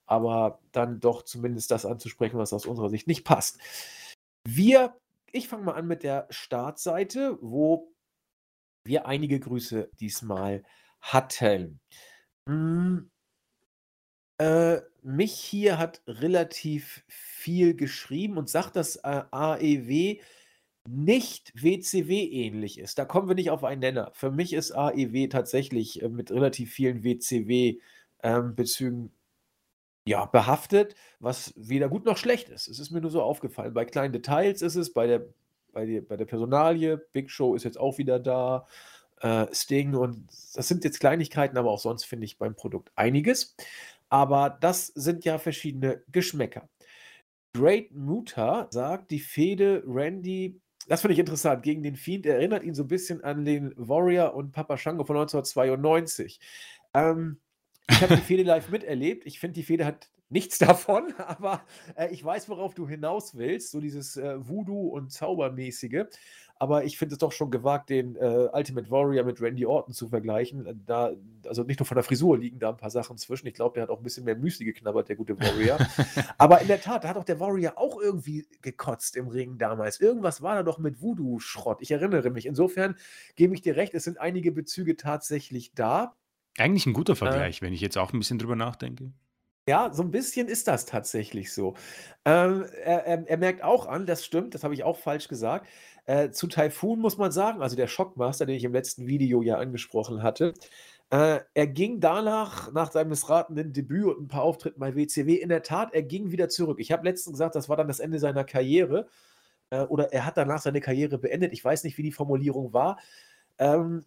aber dann doch zumindest das anzusprechen, was aus unserer Sicht nicht passt. Wir, ich fange mal an mit der Startseite, wo wir einige Grüße diesmal hatten. Hm, äh, mich hier hat relativ viel geschrieben und sagt, dass äh, AEW nicht WCW ähnlich ist. Da kommen wir nicht auf einen Nenner. Für mich ist AEW tatsächlich äh, mit relativ vielen WCW-Bezügen ähm, ja, behaftet, was weder gut noch schlecht ist. Es ist mir nur so aufgefallen. Bei kleinen Details ist es, bei der bei, die, bei der Personalie. Big Show ist jetzt auch wieder da. Äh, Sting und das sind jetzt Kleinigkeiten, aber auch sonst finde ich beim Produkt einiges. Aber das sind ja verschiedene Geschmäcker. Great Muta sagt, die Fehde Randy, das finde ich interessant, gegen den Fiend erinnert ihn so ein bisschen an den Warrior und Papa Shango von 1992. Ähm, ich habe die <laughs> Fehde live miterlebt. Ich finde, die Fehde hat nichts <laughs> davon, aber äh, ich weiß, worauf du hinaus willst, so dieses äh, Voodoo- und Zaubermäßige. Aber ich finde es doch schon gewagt, den äh, Ultimate Warrior mit Randy Orton zu vergleichen. Äh, da, also nicht nur von der Frisur liegen da ein paar Sachen zwischen. Ich glaube, der hat auch ein bisschen mehr Müsli geknabbert, der gute Warrior. <laughs> aber in der Tat, da hat auch der Warrior auch irgendwie gekotzt im Ring damals. Irgendwas war da doch mit Voodoo-Schrott. Ich erinnere mich. Insofern gebe ich dir recht, es sind einige Bezüge tatsächlich da. Eigentlich ein guter äh. Vergleich, wenn ich jetzt auch ein bisschen drüber nachdenke. Ja, so ein bisschen ist das tatsächlich so. Ähm, er er er merkt auch an, das stimmt, das habe ich auch falsch gesagt. Äh, zu Typhoon muss man sagen, also der Shockmaster, den ich im letzten Video ja angesprochen hatte, äh, er ging danach, nach seinem missratenen Debüt und ein paar Auftritten bei WCW, in der Tat, er ging wieder zurück. Ich habe letztens gesagt, das war dann das Ende seiner Karriere, äh, oder er hat danach seine Karriere beendet. Ich weiß nicht, wie die Formulierung war. Ähm,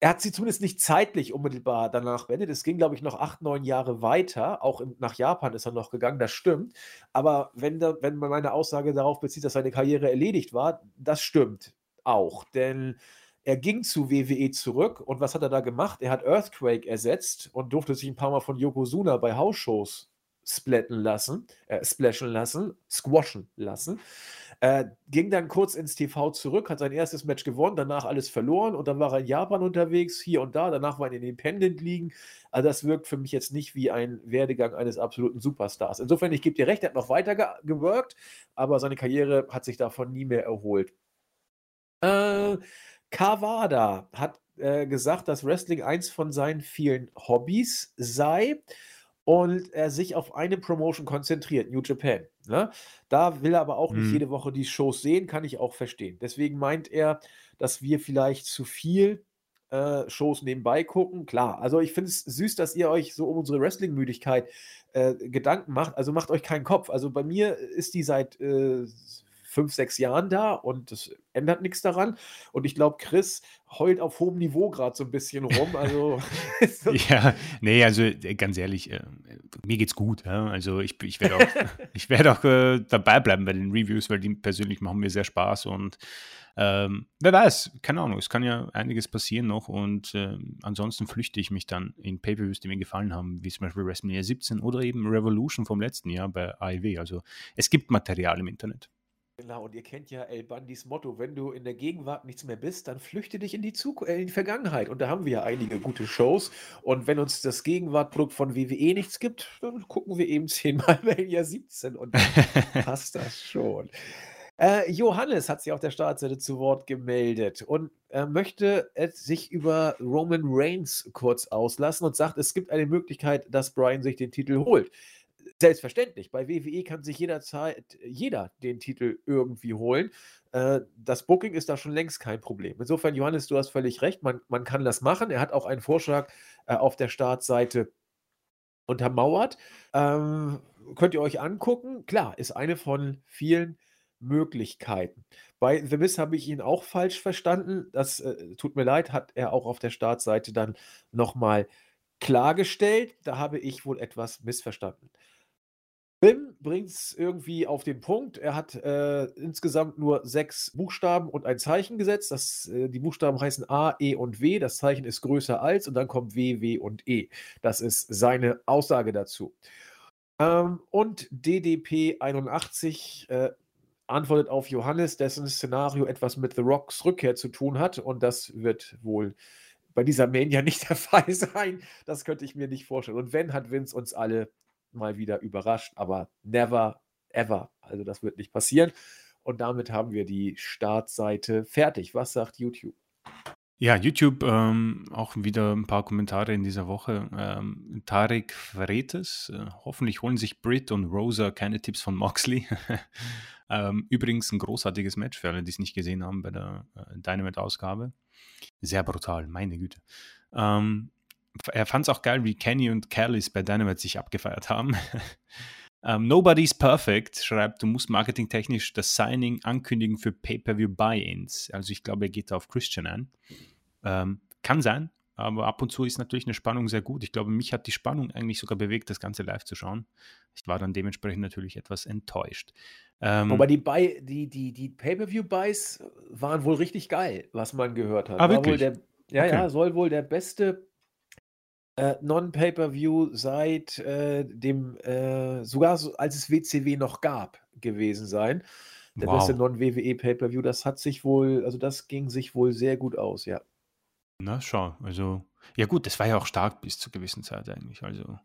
er hat sie zumindest nicht zeitlich unmittelbar danach beendet. Es ging, glaube ich, noch acht, neun Jahre weiter. Auch in, nach Japan ist er noch gegangen, das stimmt. Aber wenn, da, wenn man meine Aussage darauf bezieht, dass seine Karriere erledigt war, das stimmt auch. Denn er ging zu WWE zurück und was hat er da gemacht? Er hat Earthquake ersetzt und durfte sich ein paar Mal von Yokozuna bei Hausshows splatten lassen, äh, splashen lassen, squashen lassen. Äh, ging dann kurz ins TV zurück, hat sein erstes Match gewonnen, danach alles verloren und dann war er in Japan unterwegs, hier und da, danach war er in Independent liegen. Also das wirkt für mich jetzt nicht wie ein Werdegang eines absoluten Superstars. Insofern, ich gebe dir recht, er hat noch weiter ge gewirkt, aber seine Karriere hat sich davon nie mehr erholt. Äh, Kawada hat äh, gesagt, dass Wrestling eins von seinen vielen Hobbys sei und er sich auf eine Promotion konzentriert, New Japan. Ne? Da will er aber auch nicht mhm. jede Woche die Shows sehen, kann ich auch verstehen. Deswegen meint er, dass wir vielleicht zu viel äh, Shows nebenbei gucken. Klar, also ich finde es süß, dass ihr euch so um unsere Wrestling-Müdigkeit äh, Gedanken macht. Also macht euch keinen Kopf. Also bei mir ist die seit äh, fünf, sechs Jahren da und das ändert nichts daran. Und ich glaube, Chris heult auf hohem Niveau gerade so ein bisschen rum. Also <laughs> ja, nee, also äh, ganz ehrlich, äh, mir geht's gut. Ja? Also ich, ich werde auch, <laughs> <laughs> ich werd auch äh, dabei bleiben bei den Reviews, weil die persönlich machen mir sehr Spaß und ähm, wer weiß, keine Ahnung, es kann ja einiges passieren noch und äh, ansonsten flüchte ich mich dann in Pay-Per-Views, die mir gefallen haben, wie zum Beispiel WrestleMania 17 oder eben Revolution vom letzten Jahr bei AEW. Also es gibt Material im Internet. Genau, und ihr kennt ja El Bandis Motto, wenn du in der Gegenwart nichts mehr bist, dann flüchte dich in die, Zuk äh, in die Vergangenheit. Und da haben wir ja einige gute Shows. Und wenn uns das Gegenwartprodukt von WWE nichts gibt, dann gucken wir eben <laughs> zehnmal Mania 17 und dann <laughs> passt das schon. Äh, Johannes hat sich auf der Startseite zu Wort gemeldet und äh, möchte sich über Roman Reigns kurz auslassen und sagt, es gibt eine Möglichkeit, dass Brian sich den Titel holt. Selbstverständlich. Bei WWE kann sich jederzeit jeder den Titel irgendwie holen. Äh, das Booking ist da schon längst kein Problem. Insofern, Johannes, du hast völlig recht. Man, man kann das machen. Er hat auch einen Vorschlag äh, auf der Startseite untermauert. Ähm, könnt ihr euch angucken. Klar, ist eine von vielen Möglichkeiten. Bei The Miss habe ich ihn auch falsch verstanden. Das äh, tut mir leid, hat er auch auf der Startseite dann nochmal klargestellt. Da habe ich wohl etwas missverstanden. Tim bringt es irgendwie auf den Punkt. Er hat äh, insgesamt nur sechs Buchstaben und ein Zeichen gesetzt. Das, äh, die Buchstaben heißen A, E und W. Das Zeichen ist größer als und dann kommt W, W und E. Das ist seine Aussage dazu. Ähm, und DDP 81 äh, antwortet auf Johannes, dessen Szenario etwas mit The Rocks Rückkehr zu tun hat. Und das wird wohl bei dieser Mania nicht <laughs> der Fall sein. Das könnte ich mir nicht vorstellen. Und wenn, hat Vince uns alle mal wieder überrascht, aber never ever. Also das wird nicht passieren. Und damit haben wir die Startseite fertig. Was sagt YouTube? Ja, YouTube, ähm, auch wieder ein paar Kommentare in dieser Woche. Ähm, Tarek Fretes, äh, hoffentlich holen sich Britt und Rosa keine Tipps von Moxley. <laughs> ähm, übrigens ein großartiges Match für alle, die es nicht gesehen haben bei der äh, Dynamite-Ausgabe. Sehr brutal, meine Güte. Ähm, er fand es auch geil, wie Kenny und Callis bei Dynamite sich abgefeiert haben. um, <laughs> ähm, Nobody's Perfect schreibt, du musst marketingtechnisch das Signing ankündigen für Pay-Per-View Buy-Ins. Also ich glaube, er geht da auf Christian an. Ähm, kann sein, aber ab und zu ist natürlich eine Spannung sehr gut. Ich glaube, mich hat die Spannung eigentlich sogar bewegt, das Ganze live zu schauen. Ich war dann dementsprechend natürlich etwas enttäuscht. Ähm, Aber die, die, die, die Pay-Per-View-Buys waren wohl richtig geil, was man gehört hat. Ah, wirklich? Der, ja, okay. ja, soll wohl der beste äh, Non-Pay-Per-View seit äh, dem, äh, sogar so, als es WCW noch gab, gewesen sein. Der wow. beste Non-WWE Pay-Per-View, das hat sich wohl, also das ging sich wohl sehr gut aus, ja. Na, schau, also, ja gut, das war ja auch stark bis zu gewissen Zeit eigentlich, also.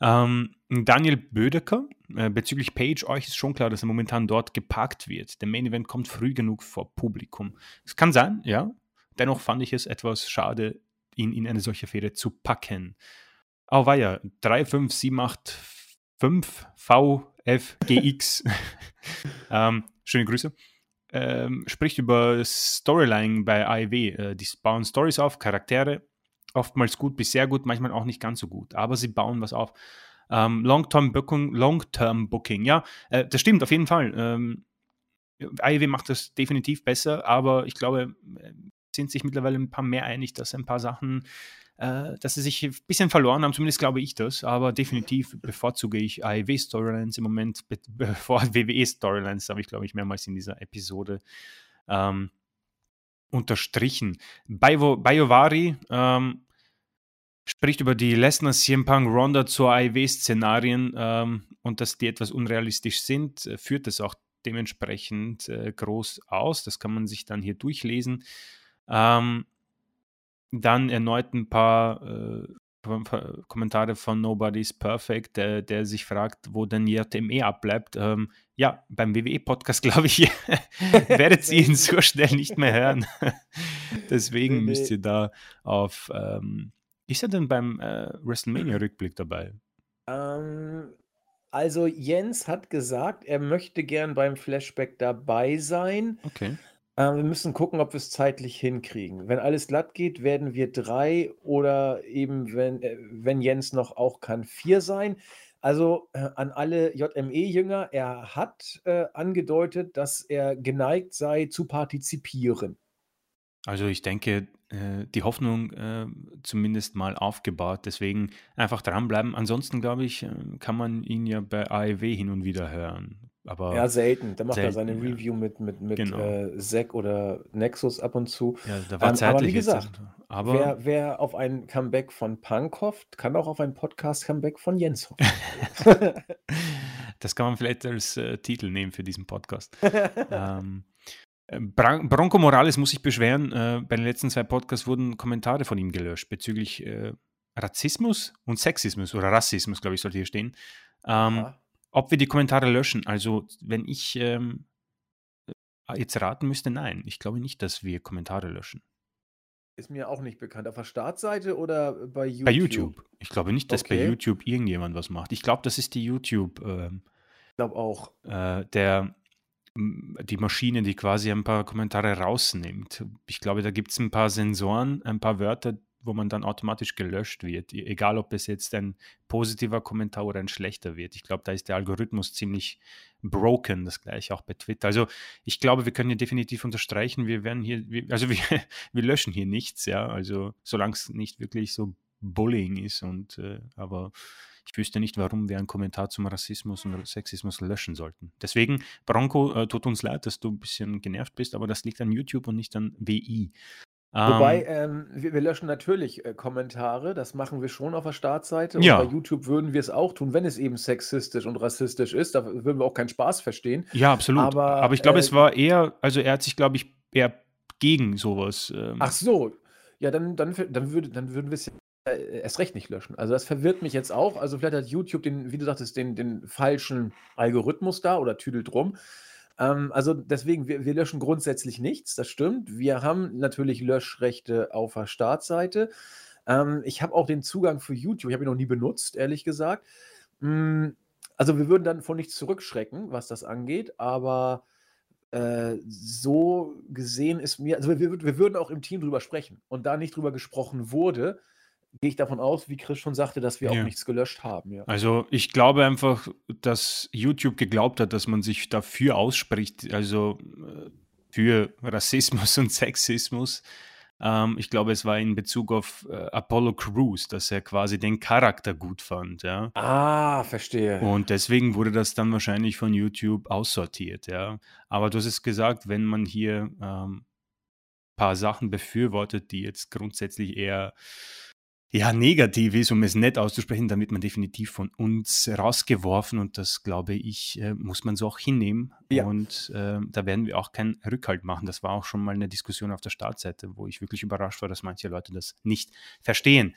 Ähm, Daniel Bödecker, äh, bezüglich Page, euch ist schon klar, dass er momentan dort geparkt wird. Der Main Event kommt früh genug vor Publikum. Es kann sein, ja. Dennoch fand ich es etwas schade, ihn in eine solche Fähre zu packen. Oh, ja 35785 VFGX. ähm, schöne Grüße. Ähm, spricht über Storyline bei AEW. Äh, die bauen Stories auf, Charaktere, oftmals gut bis sehr gut, manchmal auch nicht ganz so gut, aber sie bauen was auf. Ähm, Long-Term Booking, Long-Term Booking, ja, äh, das stimmt auf jeden Fall. Ähm, AEW macht das definitiv besser, aber ich glaube, äh, sind sich mittlerweile ein paar mehr einig, dass ein paar Sachen, äh, dass sie sich ein bisschen verloren haben, zumindest glaube ich das, aber definitiv <laughs> bevorzuge ich AEW-Storylines im Moment be bevor <laughs> WWE-Storylines, habe ich glaube ich mehrmals in dieser Episode ähm, unterstrichen. Bayovari ähm, spricht über die Lesnar, CM Punk, Ronda zur AEW-Szenarien ähm, und dass die etwas unrealistisch sind, äh, führt es auch dementsprechend äh, groß aus. Das kann man sich dann hier durchlesen. Ähm, dann erneut ein paar äh, Kommentare von Nobody's Perfect, der, der, sich fragt, wo denn JME abbleibt. Ähm, ja, beim WWE-Podcast, <laughs> glaube ich, <laughs> werdet ihr ihn so schnell nicht mehr hören. <laughs> Deswegen müsst ihr da auf. Ähm, ist er denn beim äh, WrestleMania-Rückblick dabei? Ähm, also Jens hat gesagt, er möchte gern beim Flashback dabei sein. Okay. Äh, wir müssen gucken, ob wir es zeitlich hinkriegen. Wenn alles glatt geht, werden wir drei oder eben, wenn, äh, wenn Jens noch auch kann, vier sein. Also äh, an alle JME-Jünger, er hat äh, angedeutet, dass er geneigt sei zu partizipieren. Also ich denke, äh, die Hoffnung äh, zumindest mal aufgebaut. Deswegen einfach dranbleiben. Ansonsten, glaube ich, kann man ihn ja bei AEW hin und wieder hören. Aber ja, selten. Da macht selten, er seine ja. Review mit, mit, mit genau. äh, Zack oder Nexus ab und zu. Ja, da war ähm, zeitlich aber wie gesagt, aber wer, wer, auf ein Comeback von Punk hofft, kann auch auf ein Podcast-Comeback von Jens hoffen. <laughs> <laughs> das kann man vielleicht als äh, Titel nehmen für diesen Podcast. <laughs> ähm, äh, Bron Bronco Morales muss sich beschweren. Äh, bei den letzten zwei Podcasts wurden Kommentare von ihm gelöscht bezüglich äh, Rassismus und Sexismus oder Rassismus, glaube ich, sollte hier stehen. Ähm, ob wir die Kommentare löschen? Also, wenn ich ähm, äh, jetzt raten müsste, nein. Ich glaube nicht, dass wir Kommentare löschen. Ist mir auch nicht bekannt. Auf der Startseite oder bei YouTube? Bei YouTube. Ich glaube nicht, dass okay. bei YouTube irgendjemand was macht. Ich glaube, das ist die YouTube. Ähm, ich glaube auch. Äh, der, die Maschine, die quasi ein paar Kommentare rausnimmt. Ich glaube, da gibt es ein paar Sensoren, ein paar Wörter, wo man dann automatisch gelöscht wird, e-, egal ob es jetzt ein positiver Kommentar oder ein schlechter wird. Ich glaube, da ist der Algorithmus ziemlich broken, das gleiche auch bei Twitter. Also ich glaube, wir können hier definitiv unterstreichen, wir werden hier, also <laughs> wir, wir löschen hier nichts, ja, also solange es nicht wirklich so Bullying ist. Und äh, aber ich wüsste nicht, warum wir einen Kommentar zum Rassismus und Sexismus löschen sollten. Deswegen, Bronco, äh, tut uns leid, dass du ein bisschen genervt bist, aber das liegt an YouTube und nicht an WI. Wobei, ähm, ähm, wir, wir, löschen natürlich äh, Kommentare, das machen wir schon auf der Startseite. Und ja. bei YouTube würden wir es auch tun, wenn es eben sexistisch und rassistisch ist. Da würden wir auch keinen Spaß verstehen. Ja, absolut. Aber, Aber ich glaube, äh, es war eher, also er hat sich, glaube ich, eher gegen sowas. Ähm. Ach so, ja, dann, dann, dann, würde, dann würden wir es äh, erst recht nicht löschen. Also das verwirrt mich jetzt auch. Also vielleicht hat YouTube den, wie du sagtest, den, den falschen Algorithmus da oder tüdelt drum. Ähm, also deswegen, wir, wir löschen grundsätzlich nichts, das stimmt. Wir haben natürlich Löschrechte auf der Startseite. Ähm, ich habe auch den Zugang für YouTube, ich habe ihn noch nie benutzt, ehrlich gesagt. Mm, also wir würden dann von nichts zurückschrecken, was das angeht, aber äh, so gesehen ist mir, also wir, wir würden auch im Team drüber sprechen und da nicht drüber gesprochen wurde, gehe ich davon aus, wie Chris schon sagte, dass wir auch nichts gelöscht haben. Ja. Also ich glaube einfach, dass YouTube geglaubt hat, dass man sich dafür ausspricht, also äh, für Rassismus <laughs> und Sexismus. Ähm, ich glaube, es war in Bezug auf äh, Apollo Crews, dass er quasi den Charakter gut fand. Ja. Ah, verstehe. Und deswegen wurde das dann wahrscheinlich von YouTube aussortiert. Ja. Aber du hast es gesagt, wenn man hier ähm, paar Sachen befürwortet, die jetzt grundsätzlich eher ja, negativ ist, um es nett auszusprechen, damit man definitiv von uns rausgeworfen und das, glaube ich, äh, muss man so auch hinnehmen. Ja. Und äh, da werden wir auch keinen Rückhalt machen. Das war auch schon mal eine Diskussion auf der Startseite, wo ich wirklich überrascht war, dass manche Leute das nicht verstehen.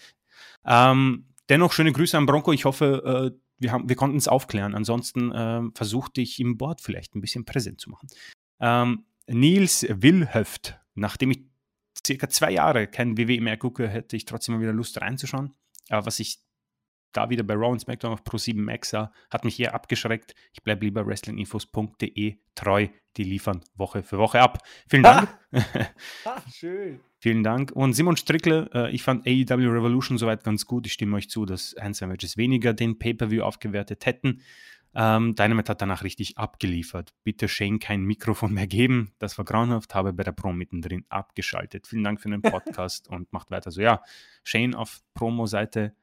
Ähm, dennoch schöne Grüße an Bronco. Ich hoffe, äh, wir, haben, wir konnten es aufklären. Ansonsten äh, versuchte ich im Board vielleicht ein bisschen präsent zu machen. Ähm, Nils Wilhöft, nachdem ich circa zwei Jahre kein WWE mehr gucke, hätte ich trotzdem mal wieder Lust reinzuschauen. Aber was ich da wieder bei Raw und SmackDown auf Pro7 Max sah, hat mich eher abgeschreckt. Ich bleibe lieber wrestlinginfos.de treu. Die liefern Woche für Woche ab. Vielen Dank. <laughs> Ah, schön. Vielen Dank. Und Simon Strickle, äh, ich fand AEW Revolution soweit ganz gut. Ich stimme euch zu, dass ein, zwei Matches weniger den Pay-Per-View aufgewertet hätten. Ähm, Dynamite hat danach richtig abgeliefert. Bitte Shane kein Mikrofon mehr geben. Das war grauenhaft, habe bei der Pro mittendrin abgeschaltet. Vielen Dank für den Podcast und macht weiter so. Ja, Shane auf Promo-Seite,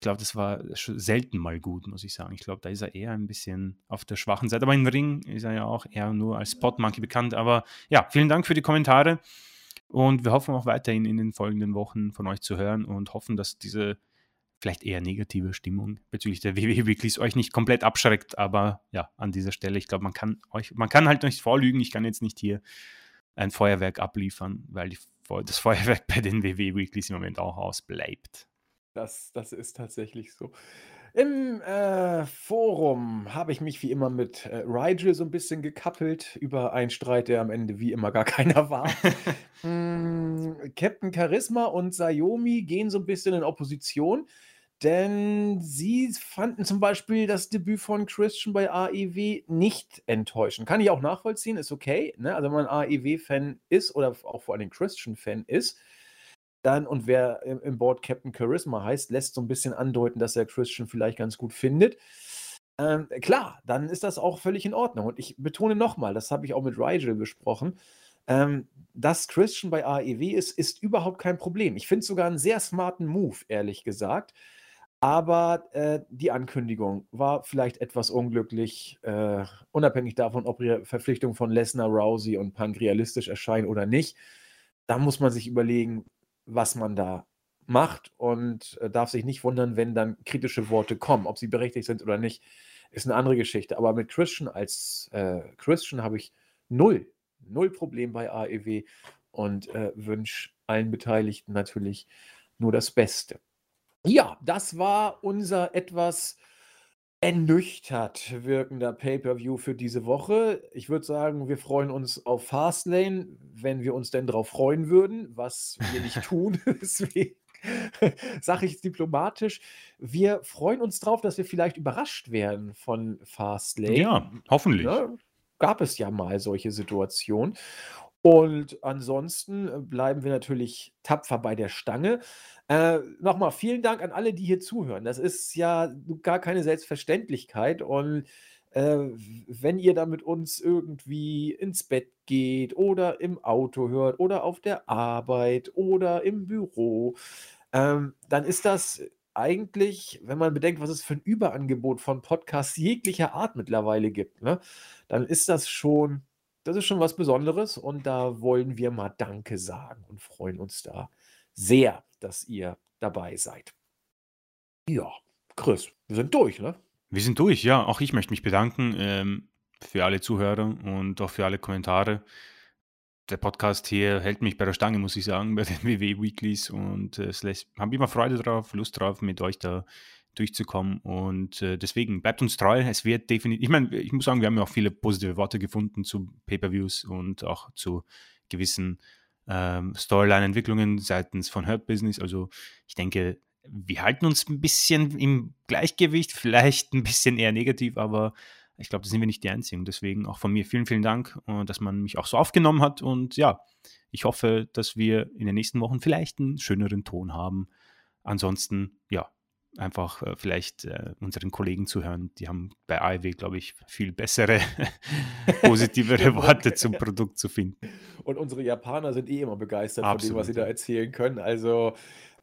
ich glaube, das war selten mal gut, muss ich sagen. Ich glaube, da ist er eher ein bisschen auf der schwachen Seite. Aber im Ring ist er ja auch eher nur als Spot-Monkey bekannt. Aber ja, vielen Dank für die Kommentare. Und wir hoffen auch weiterhin in den folgenden Wochen von euch zu hören und hoffen, dass diese vielleicht eher negative Stimmung bezüglich der WWE Weeklies euch nicht komplett abschreckt, aber ja, an dieser Stelle, ich glaube, man kann euch, man kann halt nicht vorlügen, ich kann jetzt nicht hier ein Feuerwerk abliefern, weil die, das Feuerwerk bei den WWE Weeklies im Moment auch ausbleibt. Das, das ist tatsächlich so. Im äh, Forum habe ich mich wie immer mit äh, Rigel so ein bisschen gekappelt über einen Streit, der am Ende wie immer gar <laughs> keiner war. mm, <laughs> Captain Charisma und Sayomi gehen so ein bisschen in Opposition. Denn sie fanden zum Beispiel das Debüt von Christian bei AEW nicht enttäuschend. Kann ich auch nachvollziehen, ist okay. Ne? Also, wenn man AEW-Fan ist oder auch vor allem Christian-Fan ist, dann, und wer im, im Board Captain Charisma heißt, lässt so ein bisschen andeuten, dass er Christian vielleicht ganz gut findet. Ähm, klar, dann ist das auch völlig in Ordnung. Und ich betone nochmal, das habe ich auch mit Rigel besprochen, ähm, dass Christian bei AEW ist, ist überhaupt kein Problem. Ich finde sogar einen sehr smarten Move, ehrlich gesagt. Aber äh, die Ankündigung war vielleicht etwas unglücklich, äh, unabhängig davon, ob ihre Verpflichtung von Lesnar, Rousey und Punk realistisch erscheinen oder nicht. Da muss man sich überlegen, was man da macht und äh, darf sich nicht wundern, wenn dann kritische Worte kommen. Ob sie berechtigt sind oder nicht, ist eine andere Geschichte. Aber mit Christian als äh, Christian habe ich null, null Problem bei AEW und äh, wünsche allen Beteiligten natürlich nur das Beste. Ja, das war unser etwas ernüchtert wirkender Pay-per-View für diese Woche. Ich würde sagen, wir freuen uns auf Fastlane, wenn wir uns denn darauf freuen würden, was wir nicht <laughs> tun. <laughs> Deswegen <laughs> sage ich diplomatisch. Wir freuen uns darauf, dass wir vielleicht überrascht werden von Fastlane. Ja, hoffentlich. Ne? gab es ja mal solche Situationen. Und ansonsten äh, bleiben wir natürlich tapfer bei der Stange. Äh, Nochmal vielen Dank an alle, die hier zuhören. Das ist ja gar keine Selbstverständlichkeit. Und äh, wenn ihr da mit uns irgendwie ins Bett geht oder im Auto hört oder auf der Arbeit oder im Büro, ähm, dann ist das eigentlich, wenn man bedenkt, was es für ein Überangebot von Podcasts jeglicher Art mittlerweile gibt, ne, dann ist das schon das ist schon was Besonderes und da wollen wir mal Danke sagen und freuen uns da sehr, dass ihr dabei seid. Ja, Chris, wir sind durch, ne? Wir sind durch, ja. Auch ich möchte mich bedanken ähm, für alle Zuhörer und auch für alle Kommentare. Der Podcast hier hält mich bei der Stange, muss ich sagen, bei den <laughs> WW Weeklies und äh, es haben immer Freude drauf, Lust drauf, mit euch da durchzukommen und äh, deswegen bleibt uns treu. Es wird definitiv, ich meine, ich muss sagen, wir haben ja auch viele positive Worte gefunden zu Pay-Per-Views und auch zu gewissen ähm, Storyline-Entwicklungen seitens von Hurt Business. Also ich denke, wir halten uns ein bisschen im Gleichgewicht, vielleicht ein bisschen eher negativ, aber ich glaube, da sind wir nicht die Einzigen. Deswegen auch von mir vielen, vielen Dank, äh, dass man mich auch so aufgenommen hat. Und ja, ich hoffe, dass wir in den nächsten Wochen vielleicht einen schöneren Ton haben. Ansonsten, ja, einfach äh, vielleicht äh, unseren Kollegen zu hören. Die haben bei AEW, glaube ich, viel bessere, <laughs> positivere Worte zum <laughs> Produkt zu finden. Und unsere Japaner sind eh immer begeistert Absolut. von dem, was sie da erzählen können. Also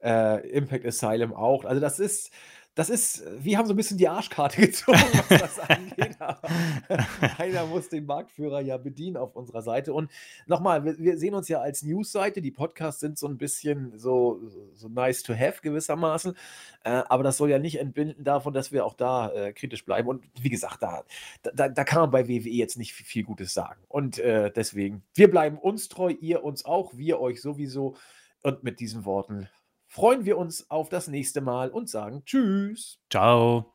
äh, Impact Asylum auch. Also das ist, das ist, wir haben so ein bisschen die Arschkarte <laughs> gezogen, was das <laughs> angeht. <laughs> einer muss den Marktführer ja bedienen auf unserer Seite. Und nochmal, wir, wir sehen uns ja als News-Seite. Die Podcasts sind so ein bisschen so, so nice to have gewissermaßen. Äh, aber das soll ja nicht entbinden davon, dass wir auch da äh, kritisch bleiben. Und wie gesagt, da, da, da kann man bei WWE jetzt nicht viel Gutes sagen. Und äh, deswegen, wir bleiben uns treu, ihr uns auch, wir euch sowieso. Und mit diesen Worten freuen wir uns auf das nächste Mal und sagen Tschüss. Ciao.